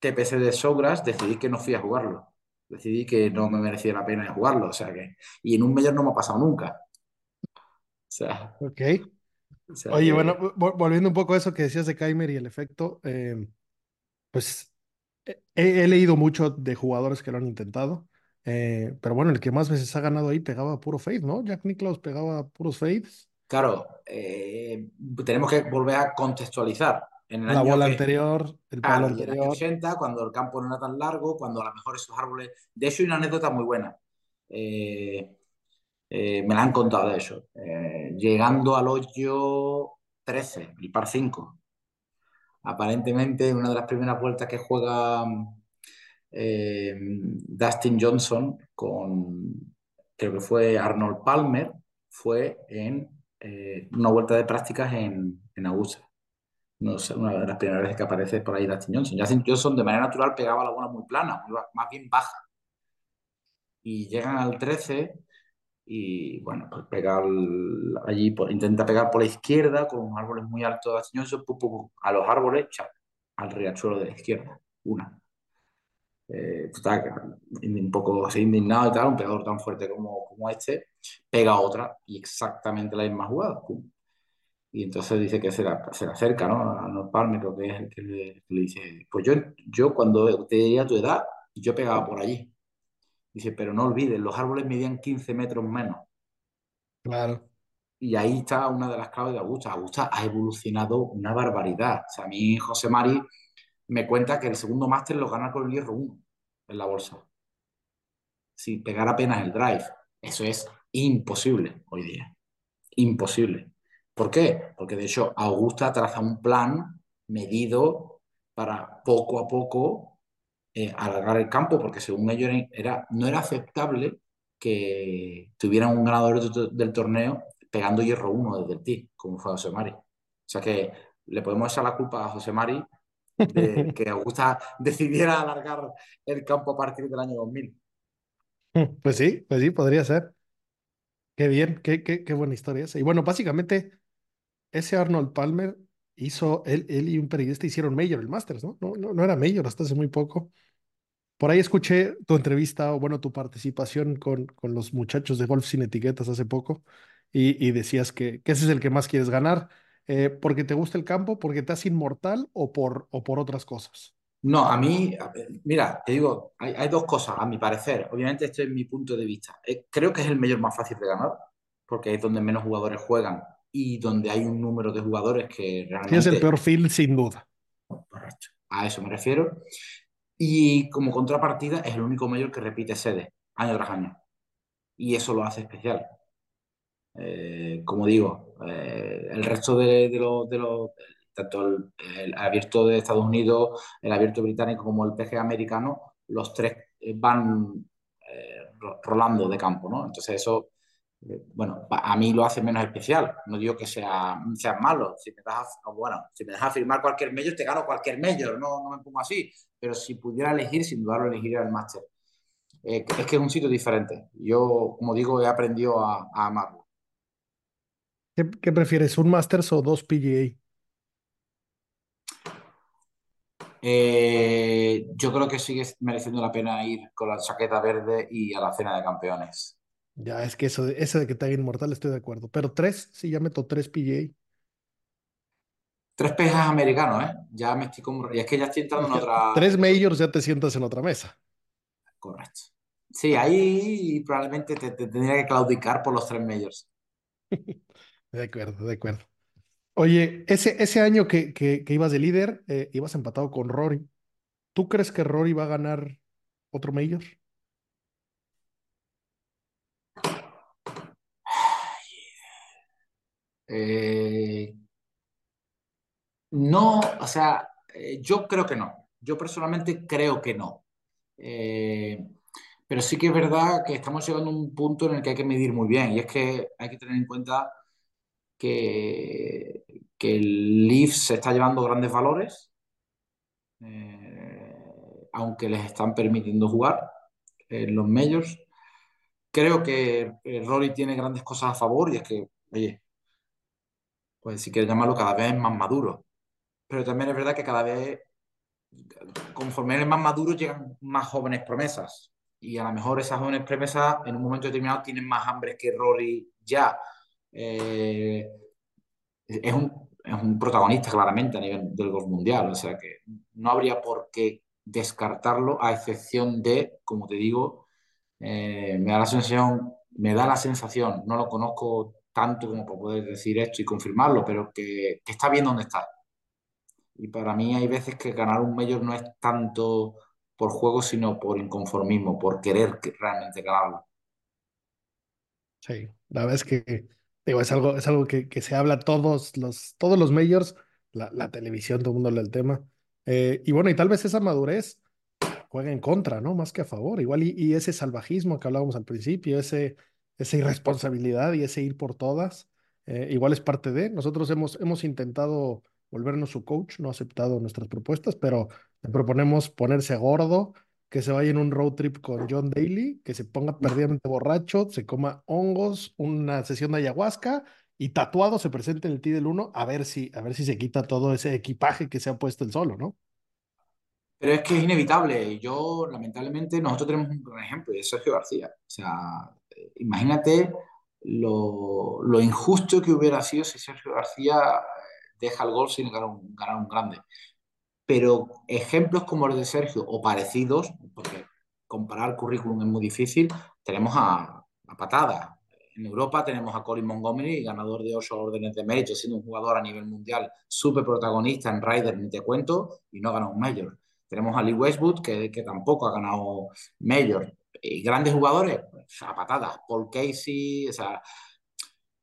S6: TPC de Sogras decidí que no fui a jugarlo. Decidí que no me merecía la pena jugarlo. O sea que. Y en un mayor no me ha pasado nunca. O sea.
S2: Ok. O sea, Oye, que... bueno, volviendo un poco a eso que decías de Keimer y el efecto, eh, pues he, he, leído mucho de jugadores que lo han intentado. Eh, pero bueno, el que más veces ha ganado ahí pegaba puro fade, ¿no? Jack Nicklaus pegaba puros fades.
S6: Claro, eh, tenemos que volver a contextualizar.
S2: En el la año bola que, anterior, el
S6: palo anterior. En el año 80, cuando el campo no era tan largo, cuando a lo mejor esos árboles. De hecho, hay una anécdota muy buena. Eh, eh, me la han contado de eso. Eh, llegando al hoyo 13, el par 5. Aparentemente, una de las primeras vueltas que juega Dustin Johnson con, creo que fue Arnold Palmer, fue en una vuelta de prácticas en, en Augusta no sé, una de las primeras veces que aparece por ahí Dustin Johnson. Justin Johnson de manera natural pegaba la bola muy plana, más bien baja. Y llegan al 13 y bueno, pues pega al, allí, por, intenta pegar por la izquierda con unos árboles muy altos de Dustin Johnson, a los árboles, al riachuelo de la izquierda, una. Eh, total, un poco indignado y tal, un pegador tan fuerte como, como este, pega otra y exactamente la misma jugada. Y entonces dice que se, la, se le acerca, ¿no? A North Palmer, creo que es el que le, que le, dice, pues yo, yo cuando tenía tu edad, yo pegaba por allí. Dice, pero no olvides, los árboles medían 15 metros menos.
S2: Claro.
S6: Y ahí está una de las claves de Augusta. Augusta ha evolucionado una barbaridad. O sea, a mí José Mari me cuenta que el segundo máster lo gana con el hierro 1 en la bolsa. Sin pegar apenas el drive. Eso es imposible hoy día. Imposible. ¿Por qué? Porque de hecho Augusta traza un plan medido para poco a poco eh, alargar el campo, porque según ellos era, no era aceptable que tuvieran un ganador del torneo pegando hierro 1 desde el tee, como fue José Mari. O sea que le podemos echar la culpa a José Mari de *laughs* que Augusta decidiera alargar el campo a partir del año 2000.
S2: Pues sí, pues sí, podría ser. Qué bien, qué, qué, qué buena historia esa. Y bueno, básicamente ese Arnold Palmer hizo, él, él y un periodista hicieron Major, el Masters, ¿no? No, no, era Major hasta hace muy poco. Por ahí escuché tu entrevista o bueno, tu participación con, con los muchachos de Golf Sin Etiquetas hace poco y, y decías que, que, ese es el que más quieres ganar, eh, porque te gusta el campo, porque te hace inmortal o por, o por otras cosas.
S6: No, a mí, mira, te digo, hay, hay, dos cosas, a mi parecer. Obviamente, este es mi punto de vista. Eh, creo que es el mayor más fácil de ganar, porque es donde menos jugadores juegan y donde hay un número de jugadores que realmente...
S2: Es el peor field, sin duda.
S6: Correcto. A eso me refiero. Y como contrapartida es el único mayor que repite sede año tras año. Y eso lo hace especial. Eh, como digo, eh, el resto de, de los, de lo, tanto el, el, abierto de Estados Unidos, el abierto británico como el PGA americano, los tres van eh, rolando de campo, ¿no? Entonces eso, eh, bueno, a mí lo hace menos especial. No digo que sea, sea malo. Si me, das a, bueno, si me dejas firmar cualquier mayor, te gano cualquier mayor, no, no me pongo así. Pero si pudiera elegir, sin duda lo elegiría el máster. Eh, es que es un sitio diferente. Yo, como digo, he aprendido a, a amarlo.
S2: ¿Qué, ¿Qué, prefieres, un Masters o dos PGA?
S6: Eh, yo creo que sigue mereciendo la pena ir con la chaqueta verde y a la cena de campeones.
S2: Ya, es que eso, ese de que te haga inmortal estoy de acuerdo. Pero tres, sí, ya meto tres PGA.
S6: Tres pejas americanos, ¿eh? Ya me estoy como... Y es que ya estoy entrando en otra...
S2: Tres majors ya te sientas en otra mesa.
S6: Correcto. Sí, ahí probablemente te, te tendría que claudicar por los tres majors. *laughs*
S2: de acuerdo, de acuerdo. Oye, ese, ese año que, que, que ibas de líder, eh, ibas empatado con Rory. ¿Tú crees que Rory va a ganar otro Major?
S6: Eh, no, o sea, eh, yo creo que no. Yo personalmente creo que no. Eh, pero sí que es verdad que estamos llegando a un punto en el que hay que medir muy bien y es que hay que tener en cuenta que, que el Leaf se está llevando grandes valores, aunque les están permitiendo jugar en los majors. Creo que Rory tiene grandes cosas a favor y es que, oye, pues si quieres llamarlo, cada vez más maduro. Pero también es verdad que cada vez, conforme eres más maduro, llegan más jóvenes promesas. Y a lo mejor esas jóvenes promesas en un momento determinado tienen más hambre que Rory ya. Eh, es, un, es, un, protagonista claramente a nivel del golf mundial, o sea que no habría por qué descartarlo, a excepción de, como te digo, eh, me da la sensación, me da la sensación, no lo conozco tanto como para poder decir esto y confirmarlo, pero que, que está bien donde está. Y para mí hay veces que ganar un mayor no es tanto por juego, sino por inconformismo, por querer realmente ganarlo.
S2: Sí, la verdad es que digo, es algo, es algo que, que, se habla todos los, todos los majors, la, la televisión, todo el mundo habla del tema. Eh, y bueno, y tal vez esa madurez juega en contra, ¿no? Más que a favor. Igual y, y ese salvajismo que hablábamos al principio, ese, esa irresponsabilidad y ese ir por todas, eh, igual es parte de. Nosotros hemos, hemos intentado volvernos su coach, no ha aceptado nuestras propuestas, pero le proponemos ponerse gordo, que se vaya en un road trip con John Daly, que se ponga perdidamente borracho, se coma hongos, una sesión de ayahuasca y tatuado se presente en el T del 1 a ver si a ver si se quita todo ese equipaje que se ha puesto el solo, ¿no?
S6: Pero es que es inevitable. Yo, lamentablemente, nosotros tenemos un gran ejemplo y es Sergio García. O sea, imagínate lo, injusto que hubiera sido si Sergio García deja el gol sin ganar un, ganar un grande. Pero ejemplos como los de Sergio o parecidos, porque comparar currículum es muy difícil, tenemos a, a patada. En Europa tenemos a Colin Montgomery, ganador de 8 órdenes de mérito, siendo un jugador a nivel mundial súper protagonista en Ryder, ni te cuento, y no ha ganado un Major. Tenemos a Lee Westwood, que, que tampoco ha ganado Major. Y grandes jugadores, pues, a patadas. Paul Casey, o sea.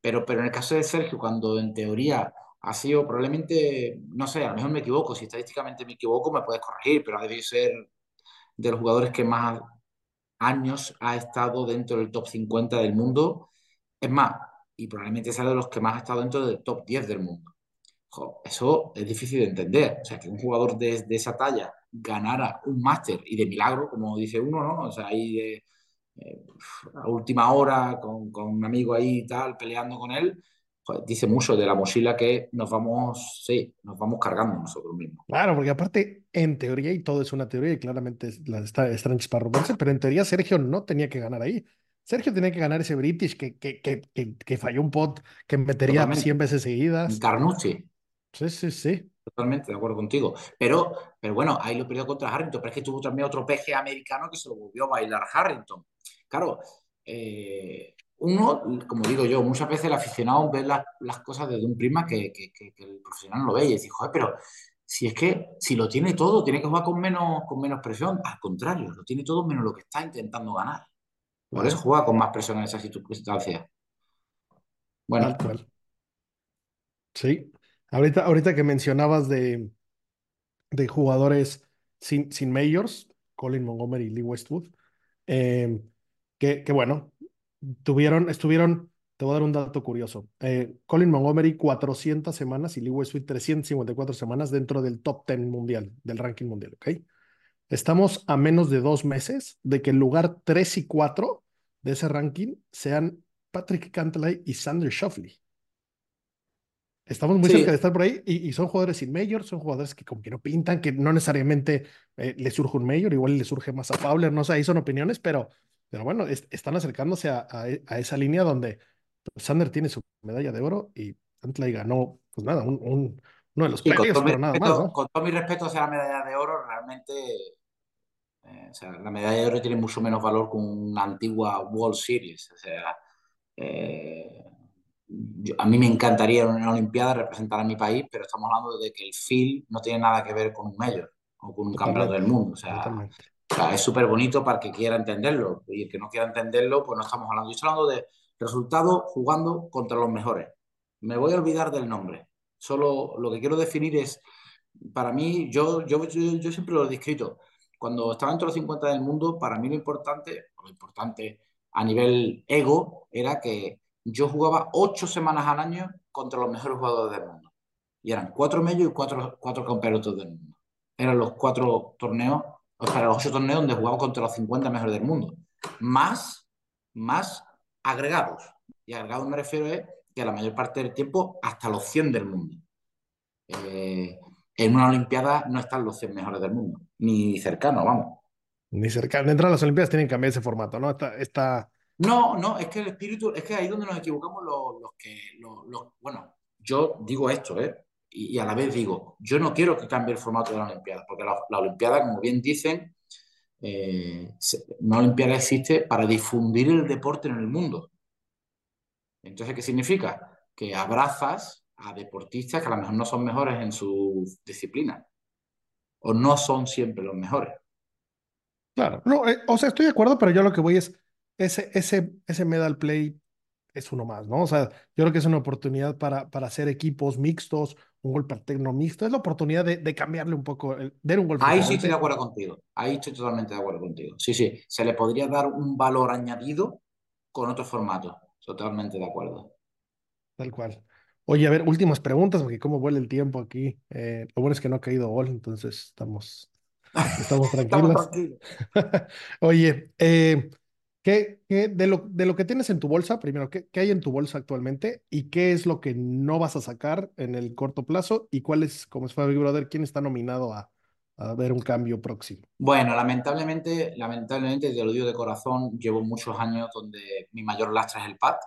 S6: Pero, pero en el caso de Sergio, cuando en teoría ha sido probablemente, no sé, a lo mejor me equivoco, si estadísticamente me equivoco me puedes corregir, pero ha debido ser de los jugadores que más años ha estado dentro del top 50 del mundo. Es más, y probablemente sea de los que más ha estado dentro del top 10 del mundo. Eso es difícil de entender. O sea, que un jugador de, de esa talla ganara un máster y de milagro, como dice uno, ¿no? O sea, ahí de, eh, a última hora con, con, un amigo ahí y tal, peleando con él, dice mucho de la mochila que nos vamos, sí, nos vamos cargando nosotros mismos.
S2: Claro, porque aparte, en teoría, y todo es una teoría, y claramente la está, está para romperse, pero en teoría Sergio no tenía que ganar ahí. Sergio tenía que ganar ese British que, que, que, que, falló un pot que metería Totalmente. 100 veces seguidas.
S6: Carnucci.
S2: Sí, sí, sí.
S6: Totalmente de acuerdo contigo. Pero, pero bueno, ahí lo perdió contra Harrington, pero es que tuvo también otro peje americano que se lo volvió a bailar Harrington. Claro, eh, uno, como digo yo, muchas veces el aficionado ve las, las cosas desde un prisma que, el profesional no lo ve y dice, joder, pero si es que si lo tiene todo, tiene que jugar con menos, con menos presión. Al contrario, lo tiene todo menos lo que está intentando ganar. Por eso juega con más presión en esa circunstancia. Bueno.
S2: Sí. Ahorita, ahorita que mencionabas de, de jugadores sin, sin majors, Colin Montgomery y Lee Westwood, eh, que, que, bueno, tuvieron, estuvieron, te voy a dar un dato curioso. Eh, Colin Montgomery 400 semanas y Lee Westwood 354 semanas dentro del top 10 mundial, del ranking mundial, ¿ok? Estamos a menos de dos meses de que el lugar 3 y 4 de ese ranking sean Patrick Cantley y Sander Shoffley. Estamos muy cerca de estar por ahí y, son jugadores sin mayor, son jugadores que como que no pintan, que no necesariamente eh, le surge un mayor, igual le surge más a Fowler, no sé, ahí son opiniones, pero pero bueno, están acercándose a, e, a, esa línea donde Sander tiene su medalla de oro y Antley ganó, pues nada, un, un, uno de los
S6: sí, premios, pero nada más. ¿no? Con todo mi respeto hacia la medalla de oro, realmente eh, o sea, la medalla de oro tiene mucho menos valor que una antigua World Series. O sea, eh, yo, a mí me encantaría en una Olimpiada representar a mi país, pero estamos hablando de que el feel no tiene nada que ver con un mayor o con un campeonato del mundo. O sea, es súper bonito para el que quiera entenderlo. Y el que no quiera entenderlo, pues no estamos hablando. Yo estoy hablando de resultados jugando contra los mejores. Me voy a olvidar del nombre. Solo lo que quiero definir es, para mí, yo, yo, yo, siempre lo he descrito. Cuando estaba entre los 50 del mundo, para mí lo importante, lo importante a nivel ego, era que yo jugaba ocho semanas al año contra los mejores jugadores del mundo. Y eran cuatro medios y cuatro, cuatro campeonatos del mundo. Eran los cuatro torneos o sea, los ocho torneos donde jugamos contra los 50 mejores del mundo. Más, más agregados. Y agregados me refiero a que la mayor parte del tiempo hasta los 100 del mundo. Eh, en una Olimpiada no están los 100 mejores del mundo, ni cercano, vamos.
S2: Ni cercano. Dentro de las Olimpiadas tienen que cambiar ese formato, ¿no? Está,
S6: No, no, es que el espíritu, es que ahí donde nos equivocamos los, los que, los, bueno, yo digo esto, ¿eh? y, a la vez digo, yo no quiero que cambie el formato de la Olimpiada, porque la, Olimpiada, como bien dicen, eh, una Olimpiada existe para difundir el deporte en el mundo. Entonces, ¿qué significa? Que abrazas a deportistas que a lo mejor no son mejores en su disciplina o no son siempre los mejores.
S2: Claro, no, eh, o sea, estoy de acuerdo, pero yo lo que voy es ese, ese, ese medal play es uno más, ¿no? O sea, yo creo que es una oportunidad para, para hacer equipos mixtos, un golpe alterno mixto, es la oportunidad de, de cambiarle un poco, de un golpe.
S6: Ahí sí estoy de acuerdo contigo, ahí estoy totalmente de acuerdo contigo. Sí, sí, se le podría dar un valor añadido con otro formato, totalmente de acuerdo.
S2: Tal cual. Oye, a ver, últimas preguntas, porque cómo vuela el tiempo aquí. Eh, lo bueno es que no ha caído gol, entonces estamos, estamos tranquilos. *laughs* estamos tranquilos. *laughs* Oye, eh, ¿Qué, de, lo, de lo que tienes en tu bolsa, primero, ¿qué, ¿qué, hay en tu bolsa actualmente y qué es lo que no vas a sacar en el corto plazo y cuál es, como fue Big Brother, quién está nominado a, a, ver un cambio próximo?
S6: Bueno, lamentablemente, lamentablemente, te lo digo de corazón, llevo muchos años donde mi mayor lastre es el pat.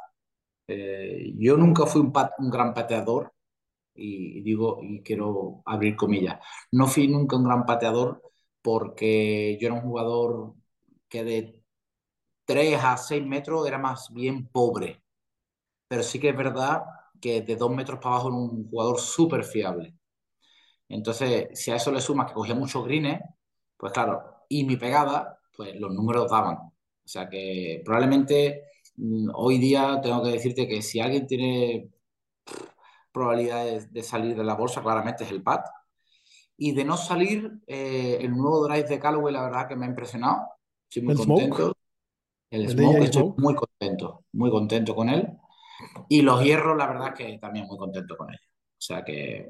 S6: Eh, yo nunca fui un, pat, un gran pateador y, y digo, y quiero abrir comillas, no fui nunca un gran pateador porque yo era un jugador que de 3 a 6 metros era más bien pobre. Pero sí que es verdad que de 2 metros para abajo era un jugador súper fiable. Entonces, si a eso le sumas que cogía muchos greens, pues claro, y mi pegada, pues los números daban. O sea que probablemente mm, hoy día tengo que decirte que si alguien tiene probabilidades de salir de la bolsa, claramente es el PAT. Y de no salir, eh, el nuevo drive de Callaway, la verdad que me ha impresionado. Estoy muy contento. El, Smoke, estoy muy contento, muy contento con él. Y los hierros, la verdad que también muy contento con ellos. O sea que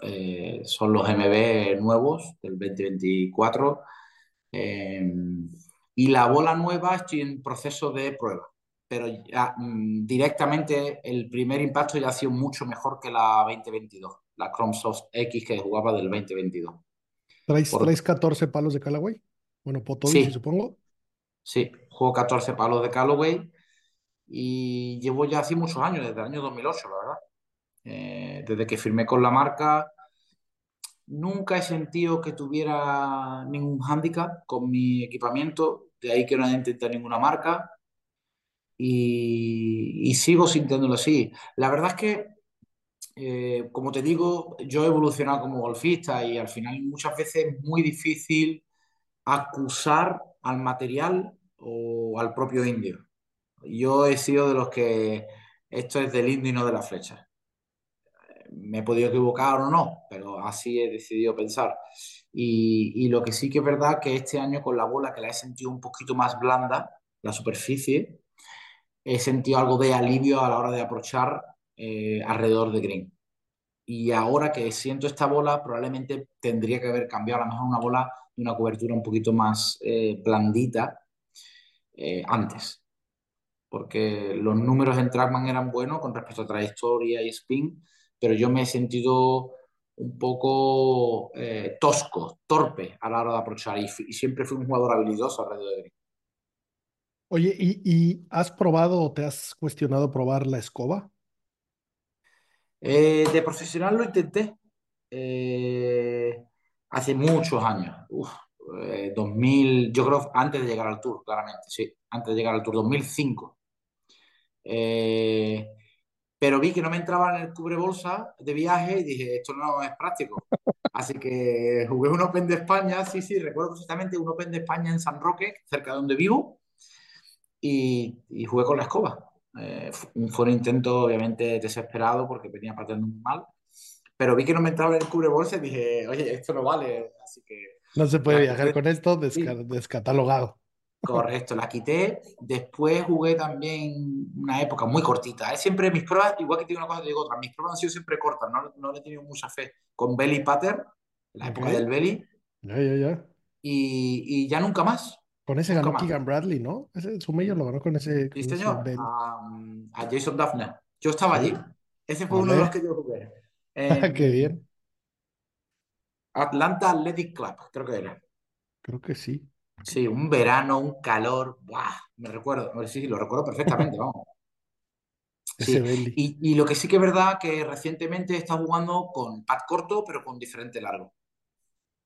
S6: eh, son los MB nuevos del 2024. Eh, y la bola nueva estoy en proceso de prueba. pero ya, mm, directamente el primer impacto ya ha sido mucho mejor que la 2022, la Chromesoft X que jugaba del 2022.
S2: ¿Traes,
S6: Por-
S2: traes 14 palos de Callaway? Bueno, Potovic,
S6: Sí.
S2: supongo.
S6: Sí, juego 14 palos de Callaway y llevo ya así muchos años, desde el año 2008, la verdad. Eh, desde que firmé con la marca, nunca he sentido que tuviera ningún hándicap con mi equipamiento, de ahí que no haya intentado ninguna marca y, y sigo sintiéndolo así. La verdad es que, eh, como te digo, yo he evolucionado como golfista y al final muchas veces es muy difícil acusar al material o al propio indio. Yo he sido de los que esto es del indio y no de la flecha. Me he podido equivocar o no, pero así he decidido pensar. Y, y lo que sí que es verdad que este año con la bola que la he sentido un poquito más blanda, la superficie, he sentido algo de alivio a la hora de aprovechar eh, alrededor de green. Y ahora que siento esta bola, probablemente tendría que haber cambiado a lo mejor una bola de una cobertura un poquito más eh, blandita eh, antes. Porque los números en Trackman eran buenos con respecto a trayectoria y spin, pero yo me he sentido un poco eh, tosco, torpe a la hora de aprovechar. Y, y, siempre fui un jugador habilidoso alrededor de green.
S2: Oye, ¿y, ¿y, has probado o te has cuestionado probar la escoba?
S6: Eh, de profesional lo intenté eh, hace muchos años. Uf, eh, 2000, yo creo antes de llegar al Tour, claramente, sí, antes de llegar al Tour, 2005. Eh, pero vi que no me entraba en el cubrebolsa de viaje y dije, esto no es práctico. Así que jugué un Open de España, sí, sí, recuerdo perfectamente un Open de España en San Roque, cerca de donde vivo, y, y jugué con la escoba. Eh, fue un intento obviamente desesperado porque venía partiendo muy mal, pero vi que no me entraba en el cubrebolsa y dije, oye, esto no vale, así que...
S2: No se puede viajar con esto, desca descatalogado.
S6: Correcto, la quité. Después jugué también una época muy cortita. ¿eh? Siempre mis pruebas, igual que tengo una cosa, te digo otra, mis pruebas han sido siempre cortas, no, no le he tenido mucha fe. Con Belly Patter, la okay. época del Belly.
S2: Ya, ya, ya.
S6: Y, y ya nunca más.
S2: Con ese ganó Keegan Bradley, ¿no? Ese, su mayor lo ganó con ese.
S6: Sí, señor. A, a, Jason Duffner. Yo estaba allí. Ese fue uno de los que yo jugué.
S2: Eh, *laughs* Qué bien.
S6: Atlanta Athletic Club, creo que era.
S2: Creo que sí.
S6: Sí, un verano, un calor. ¡Buah! Me recuerdo. Sí, lo recuerdo perfectamente, *laughs* vamos. Sí. Y, y, lo que sí que es verdad que recientemente está jugando con pad corto, pero con diferente largo.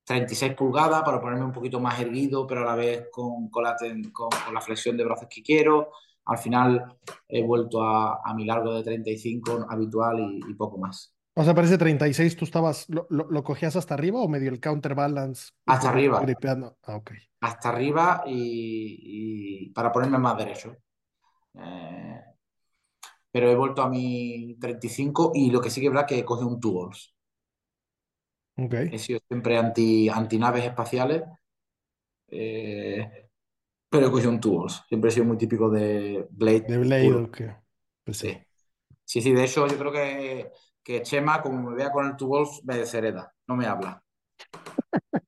S6: 36 pulgadas para ponerme un poquito más erguido, pero a la vez con, con, la, con, con la, flexión de brazos que quiero. Al final he vuelto a, a mi largo de 35 habitual y, y, poco más.
S2: O sea, parece 36, ¿tú estabas, lo, lo, lo, cogías hasta arriba o medio el counterbalance?
S6: Hasta arriba.
S2: Gripeando? Ah, ok.
S6: Hasta arriba y, y para ponerme más derecho. Eh, pero he vuelto a mi 35 y lo que sí que es verdad que cogí un tools.
S2: Okay.
S6: He sido siempre anti, anti naves espaciales, eh, pero he cogido un tools. Siempre he sido muy típico de Blade.
S2: De Blade, ok. Pues
S6: sí. sí. Sí, de hecho yo creo que, que Chema, como me vea con el tools, me deshereda, no me habla. *laughs*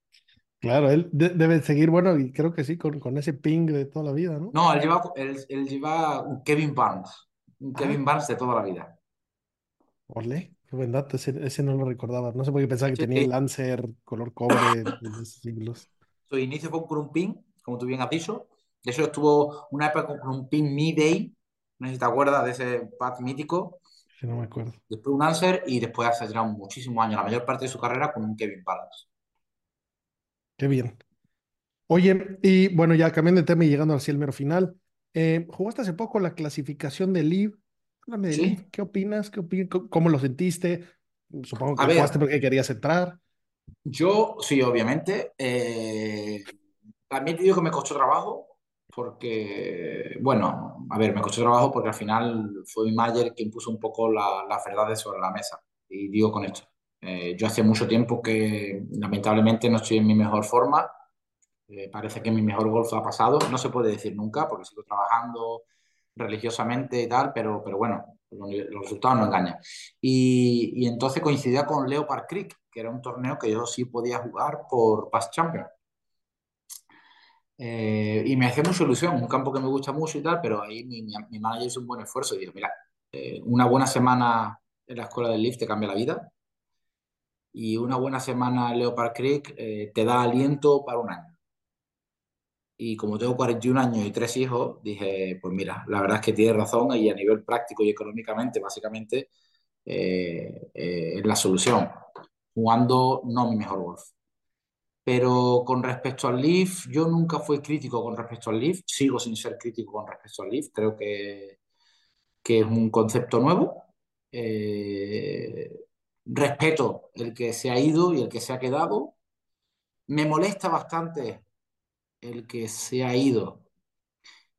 S2: Claro, él de debe seguir, bueno, y creo que sí, con, con, ese ping de toda la vida, ¿no?
S6: No, él lleva, él, él lleva un Kevin Barnes, un Kevin ah. Barnes de toda la vida.
S2: Ole, qué buen dato, ese, ese, no lo recordaba. No sé por qué pensaba que sí, tenía el Lancer color cobre de esos siglos.
S6: Su inicio fue con un ping, como tú bien has dicho. De hecho, estuvo una época con un ping Mi-Day, no sé si te acuerdas de ese pad mítico.
S2: No me acuerdo.
S6: Después un Lancer y después hace ya muchísimos años, la mayor parte de su carrera con un Kevin Barnes.
S2: Qué bien. Oye, y bueno, ya cambiando de tema y llegando el mero final, eh, jugaste hace poco la clasificación del LIV. Háblame del
S6: Sí.
S2: LIV. ¿Qué opinas? ¿Qué opi- ¿Cómo, lo sentiste? Supongo que
S6: A ver.
S2: jugaste porque querías entrar.
S6: Yo, sí, obviamente. eh, también te digo que me costó trabajo, porque, bueno, a ver, me costó trabajo porque al final fue manager quien puso un poco la- las verdades sobre la mesa. Y digo con esto, eh, yo hace mucho tiempo que lamentablemente no estoy en mi mejor forma. Eh, parece que mi mejor golf ha pasado. No se puede decir nunca porque sigo trabajando religiosamente y tal, pero, pero bueno, los resultados no engañan. Y, y entonces coincidía con Leopard Creek, que era un torneo que yo sí podía jugar por Past Champion. Eh, y me hace mucha ilusión, un campo que me gusta mucho y tal, pero ahí mi, mi manager hizo un buen esfuerzo y dijo, mira, eh, una buena semana en la escuela del lift te cambia la vida y una buena semana en Leopard Creek eh, te da aliento para un año. Y como tengo 41 años y tres hijos, dije, pues mira, la verdad es que tiene razón y a nivel práctico y económicamente, básicamente, es la solución. Jugando no mi mejor golf. Pero con respecto al Leaf, yo nunca fui crítico con respecto al Leaf, sigo sin ser crítico con respecto al Leaf, creo que, que es un concepto nuevo. Eh, respeto el que se ha ido y el que se ha quedado. Me molesta bastante el que se ha ido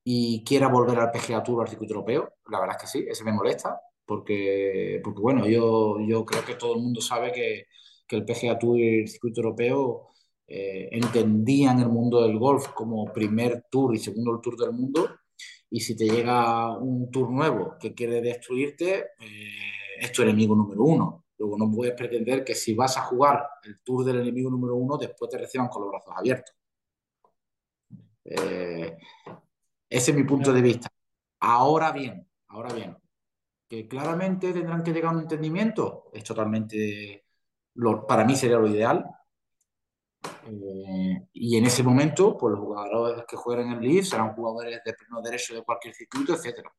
S6: y quiera volver al PGA Tour al circuito europeo. La verdad es que sí, ese me molesta, porque, porque bueno, yo, yo creo que todo el mundo sabe que, que el PGA Tour y el circuito europeo eh, entendían el mundo del golf como primer tour y segundo tour del mundo. Y si te llega un tour nuevo que quiere destruirte, eh, es tu enemigo número uno. Luego no puedes pretender que si vas a jugar el tour del enemigo número uno, después te reciban con los brazos abiertos. Eh, ese es mi punto de vista. Ahora bien, ahora bien, que claramente tendrán que llegar a un entendimiento, es totalmente, lo, para mí sería lo ideal, eh, y en ese momento, pues los jugadores que jueguen en Leaf serán jugadores de pleno derecho de cualquier circuito, etcétera.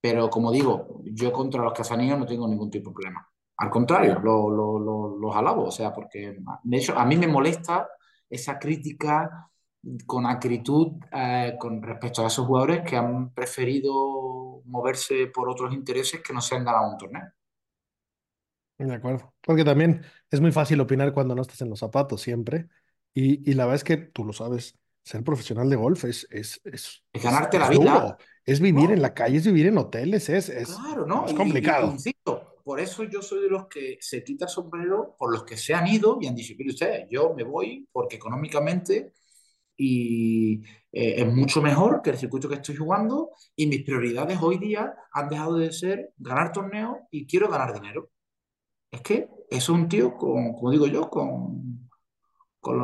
S6: Pero como digo, yo contra los casanillos no tengo ningún tipo de problema. Al contrario, los alabo, o sea, porque de hecho a mí me molesta esa crítica con acritud eh, con respecto a esos jugadores que han preferido moverse por otros intereses que no se han ganado un torneo.
S2: De acuerdo. Porque también es muy fácil opinar cuando no estás en los zapatos siempre. Y, y la verdad es que tú lo sabes, ser profesional de golf es, es, es,
S6: ganarte la vida.
S2: Es vivir en la calle, es vivir en hoteles, es, es,
S6: claro, ¿no?
S2: es complicado.
S6: insisto, por eso yo soy de los que se quita el sombrero por los que se han ido y han dicho, mire usted, yo me voy porque económicamente y eh, es mucho mejor que el circuito que estoy jugando y mis prioridades hoy día han dejado de ser ganar torneos y quiero ganar dinero. Es que es un tío con, como digo yo, con, con,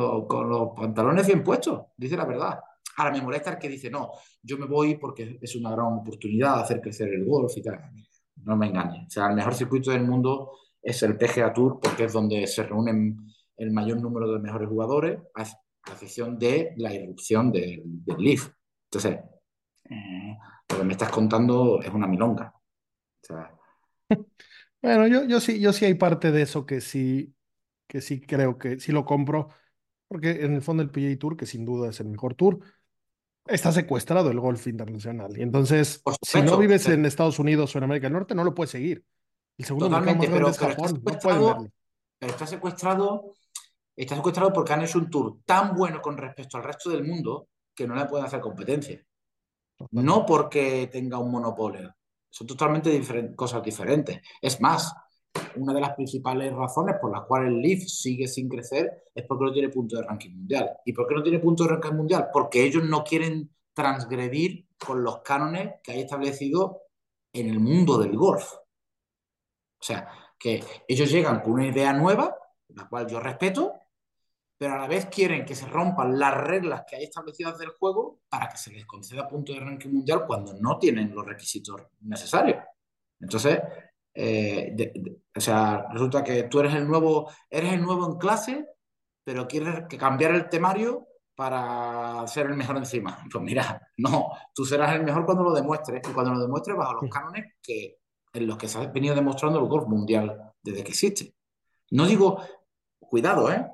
S6: los pantalones bien puestos, dice la verdad. Ahora me molesta el que dice, no, yo me voy porque es una gran oportunidad de hacer crecer el golf y tal. No me engañes. O sea, el mejor circuito del mundo es el PGA Tour porque es donde se reúnen el mayor número de mejores jugadores, a excepción de la irrupción del, Leaf. Entonces, eh, lo que me estás contando es una milonga. O sea, *laughs*
S2: Bueno, yo, yo sí, yo sí hay parte de eso que sí, que sí creo que sí lo compro, porque en el fondo el PGA Tour, que sin duda es el mejor tour, está secuestrado el golf internacional. Y entonces, si no vives en Estados Unidos o en América del Norte, no lo puedes seguir. El segundo mercado más grande es Japón, no pueden verlo.
S6: Pero está secuestrado, está secuestrado porque han hecho un tour tan bueno con respecto al resto del mundo que no le pueden hacer competencia. No porque tenga un monopolio, son totalmente diferentes, cosas diferentes. Es más, una de las principales razones por las cuales el Leaf sigue sin crecer es porque no tiene punto de ranking mundial. ¿Y por qué no tiene punto de ranking mundial? Porque ellos no quieren transgredir con los cánones que hay establecidos en el mundo del golf. O sea, que ellos llegan con una idea nueva, la cual yo respeto, pero a la vez quieren que se rompan las reglas que hay establecidas del juego para que se les conceda punto de ranking mundial cuando no tienen los requisitos necesarios. Entonces, eh, o sea, resulta que tú eres el nuevo, eres el nuevo en clase, pero quieres que cambiar el temario para ser el mejor encima. *laughs* Pues mira, no, tú serás el mejor cuando lo demuestres, y cuando lo demuestres bajo los cánones que, en los que se ha venido demostrando el golf mundial desde que existe. No digo, cuidado, ¿eh?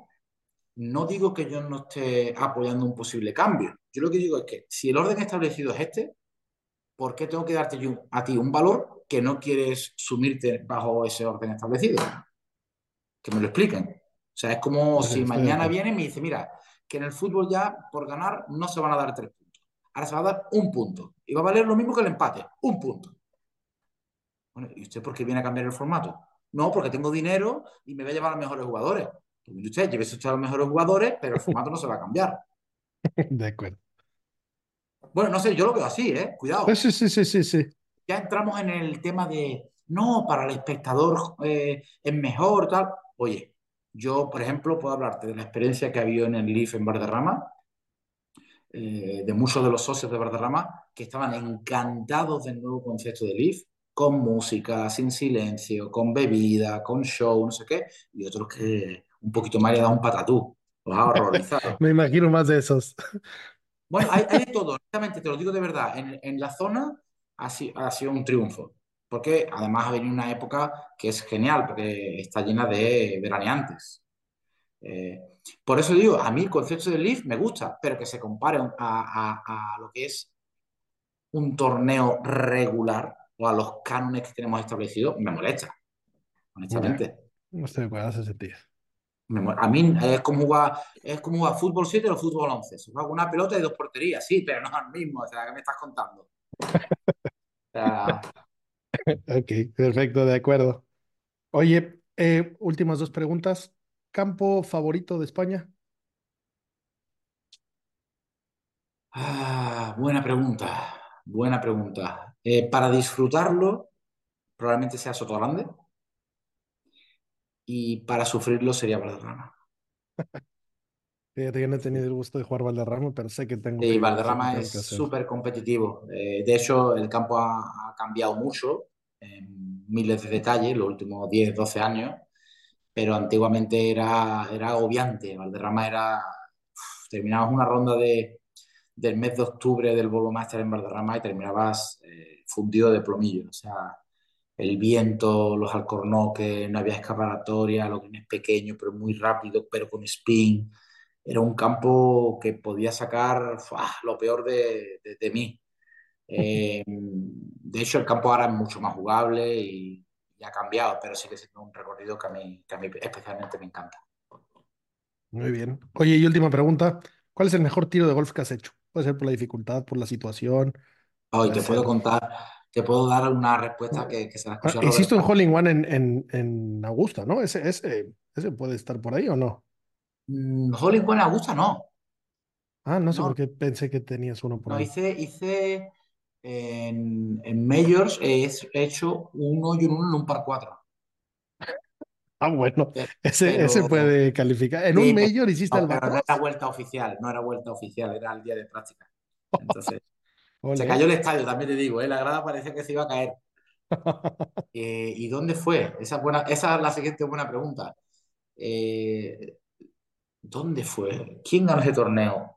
S6: No digo que yo no esté apoyando un posible cambio. Yo lo que digo es que si el orden establecido es este, ¿por qué tengo que darte yo, a ti un valor que no quieres sumirte bajo ese orden establecido? Que me lo expliquen. O sea, es como si mañana viene y me dice, mira, que en el fútbol ya por ganar no se van a dar tres puntos. Ahora se va a dar un punto. Y va a valer lo mismo que el empate, un punto. Bueno, ¿y usted por qué viene a cambiar el formato? No, porque tengo dinero y me voy a llevar a los mejores jugadores. Usted lleve a los mejores jugadores, pero el *laughs* formato no se va a cambiar.
S2: De acuerdo.
S6: Bueno, no sé, yo lo veo así, ¿eh? Cuidado.
S2: Sí, sí, sí, sí, sí.
S6: Ya entramos en el tema de, no, para el espectador eh, es mejor, tal. Oye, yo, por ejemplo, puedo hablarte de la experiencia que ha habido en el Leaf en Valderrama. eh, de muchos de los socios de Valderrama que estaban encantados del nuevo concepto de Leaf, con música, sin silencio, con bebida, con show, no sé qué, y otros que un poquito más le da un patatú. Los ha horrorizado. *laughs*
S2: Me imagino más de esos. *laughs*
S6: Bueno, hay, hay de todo, honestamente, te lo digo de verdad. En, en la zona ha, si- ha sido un triunfo, porque además ha venido una época que es genial, porque está llena de veraneantes. Eh, por eso digo, a mí el concepto del Leaf me gusta, pero que se compare a, a- a lo que es un torneo regular o a los cánones que tenemos establecidos, me molesta, honestamente.
S2: No estoy de acuerdo, hace sentido.
S6: A mí es como jugar, es como jugar fútbol 7 o fútbol 11. Se juega una pelota y dos porterías, sí, pero no es lo mismo. O sea, ¿qué me estás contando? *laughs* O sea,
S2: Ok, perfecto, de acuerdo. Oye, eh, últimas dos preguntas. ¿Campo favorito de España?
S6: ah, buena pregunta, buena pregunta. Eh, para disfrutarlo, probablemente sea Sotogrande. Y para sufrirlo sería Valderrama. *laughs*
S2: Fíjate que no he tenido el gusto de jugar Valderrama, pero sé que tengo
S6: Sí, Valderrama es súper competitivo. Eh, de hecho, el campo ha, ha cambiado mucho en miles de detalles los últimos 10, 12 años, pero antiguamente era, era agobiante. Valderrama era... uf, terminabas una ronda de, del mes de octubre del Bolo Master en Valderrama y terminabas eh, fundido de plomillo. O sea, el viento, los alcornoques, no había escapatoria, lo que es pequeño, pero muy rápido, pero con spin. Era un campo que podía sacar ¡fua! lo peor de, de- de mí. *laughs* Eh, de hecho, el campo ahora es mucho más jugable y, y ha cambiado, pero sí que es un recorrido que a mí, que a mí especialmente me encanta.
S2: Muy bien. Oye, y última pregunta. ¿Cuál es el mejor tiro de golf que has hecho? Puede ser por la dificultad, por la situación.
S6: Hoy te puedo contar, te puedo dar una respuesta que, que se la
S2: Ah,
S6: escuché a
S2: hiciste un hole in one en, en, en Augusta, ¿no? Ese, ese, ese puede estar por ahí o no.
S6: Mm, Hole in One Augusta no.
S2: Ah, no sé
S6: No,
S2: por qué pensé que tenías uno por
S6: no
S2: ahí.
S6: hice, hice en, en Majors he he hecho un hoyo en uno en un par 4.
S2: Ah, bueno,
S6: Pero,
S2: ese, ese puede calificar. En un
S6: sí,
S2: Major hiciste
S6: no, pero no era vuelta oficial, no era vuelta oficial, era el día de práctica. Entonces, se cayó el estadio, también te digo, ¿eh? La grada parecía que se iba a caer. *laughs* Eh, ¿y dónde fue? Esa es, buena, esa es la siguiente buena pregunta. Eh, ¿dónde fue? ¿Quién ganó ese torneo?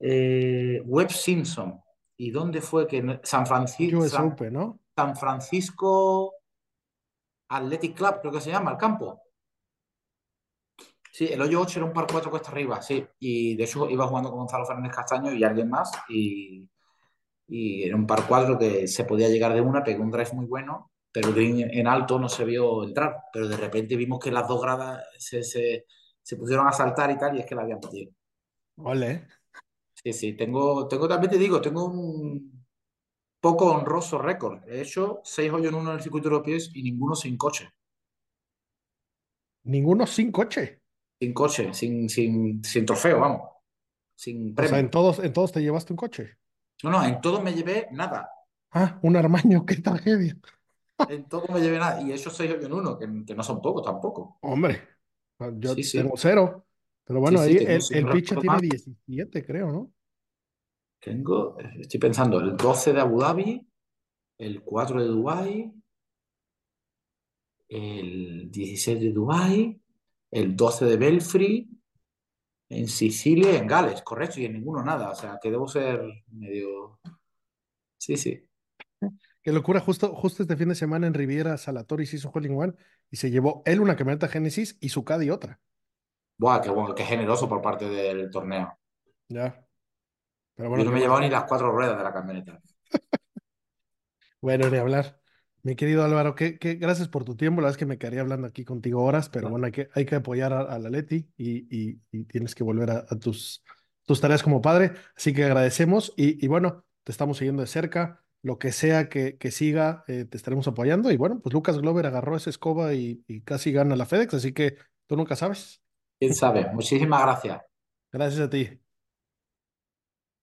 S6: Eh, Webb Simpson. ¿Y dónde fue que San Francisco. San Francisco Athletic Club, creo que se llama, el campo? Sí, el hoyo 8 era un par 4 cuesta arriba, sí. Y de hecho iba jugando con Gonzalo Fernández Castaño y alguien más. Y, y era un par 4 que se podía llegar de una, pegó un drive muy bueno, pero el green en alto no se vio entrar. Pero de repente vimos que las dos gradas se, se, se pusieron a saltar y tal, y es que la habían metido.
S2: Ole.
S6: Sí, sí, tengo, tengo también te digo, tengo un poco honroso récord. He hecho 6 hoyos en uno en el circuito europeo y ninguno sin coche.
S2: Ninguno sin coche.
S6: Sin coche, sin, sin, sin trofeo, vamos. Sin
S2: O sea,
S6: premio.
S2: en todos, en todos te llevaste un coche.
S6: No, no, en todo me llevé nada.
S2: Ah, un armaño, qué tragedia.
S6: En todo me llevé nada. Y 6 hoyos en uno, que, que no son pocos tampoco.
S2: Hombre, yo
S6: Sí, sí.
S2: tengo cero. Pero bueno,
S6: Sí,
S2: ahí el, el Picha tiene
S6: más.
S2: 17, creo, ¿no?
S6: Tengo, estoy pensando, el 12 de Abu Dhabi, el 4 de Dubái, el 16 de Dubái, el 12 de Belfry, en Sicilia y en Gales, correcto, y en ninguno nada. O sea, que debo ser medio... Sí, sí.
S2: Qué locura, justo, justo este fin de semana en Riviera Salatori se hizo hole in one y se llevó él una camioneta Genesis y su Caddy otra.
S6: Buah, qué bueno, qué generoso por parte del torneo.
S2: Ya. Pero
S6: Yo no me he llevado ni las cuatro ruedas de la camioneta. *laughs*
S2: Bueno, ni hablar. Mi querido Álvaro, que, que gracias por tu tiempo. La verdad es que me quedaría hablando aquí contigo horas, pero bueno, hay que, hay que apoyar a, a la Leti y, y- y tienes que volver a, a tus, tus tareas como padre. Así que agradecemos y, y bueno, te estamos siguiendo de cerca. Lo que sea que, que siga, eh, te estaremos apoyando. Y bueno, pues Lucas Glover agarró esa escoba y, y casi gana la FedEx, así que tú nunca sabes.
S6: ¿Quién sabe? Muchísimas gracias.
S2: Gracias a ti.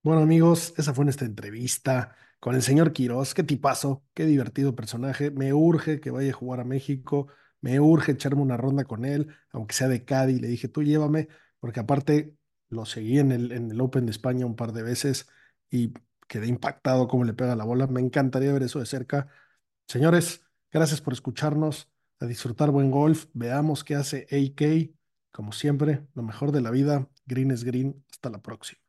S2: Bueno, amigos, esa fue nuestra entrevista con el señor Quirós. Qué tipazo, qué divertido personaje. Me urge que vaya a jugar a México. Me urge echarme una ronda con él, aunque sea de Cádiz. Le dije, tú llévame, porque aparte lo seguí en el, en el Open de España un par de veces y quedé impactado cómo le pega la bola. Me encantaría ver eso de cerca. Señores, gracias por escucharnos, a disfrutar buen golf. Veamos qué hace AK. Como siempre, lo mejor de la vida. Green es green. Hasta la próxima.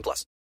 S7: 18 plus.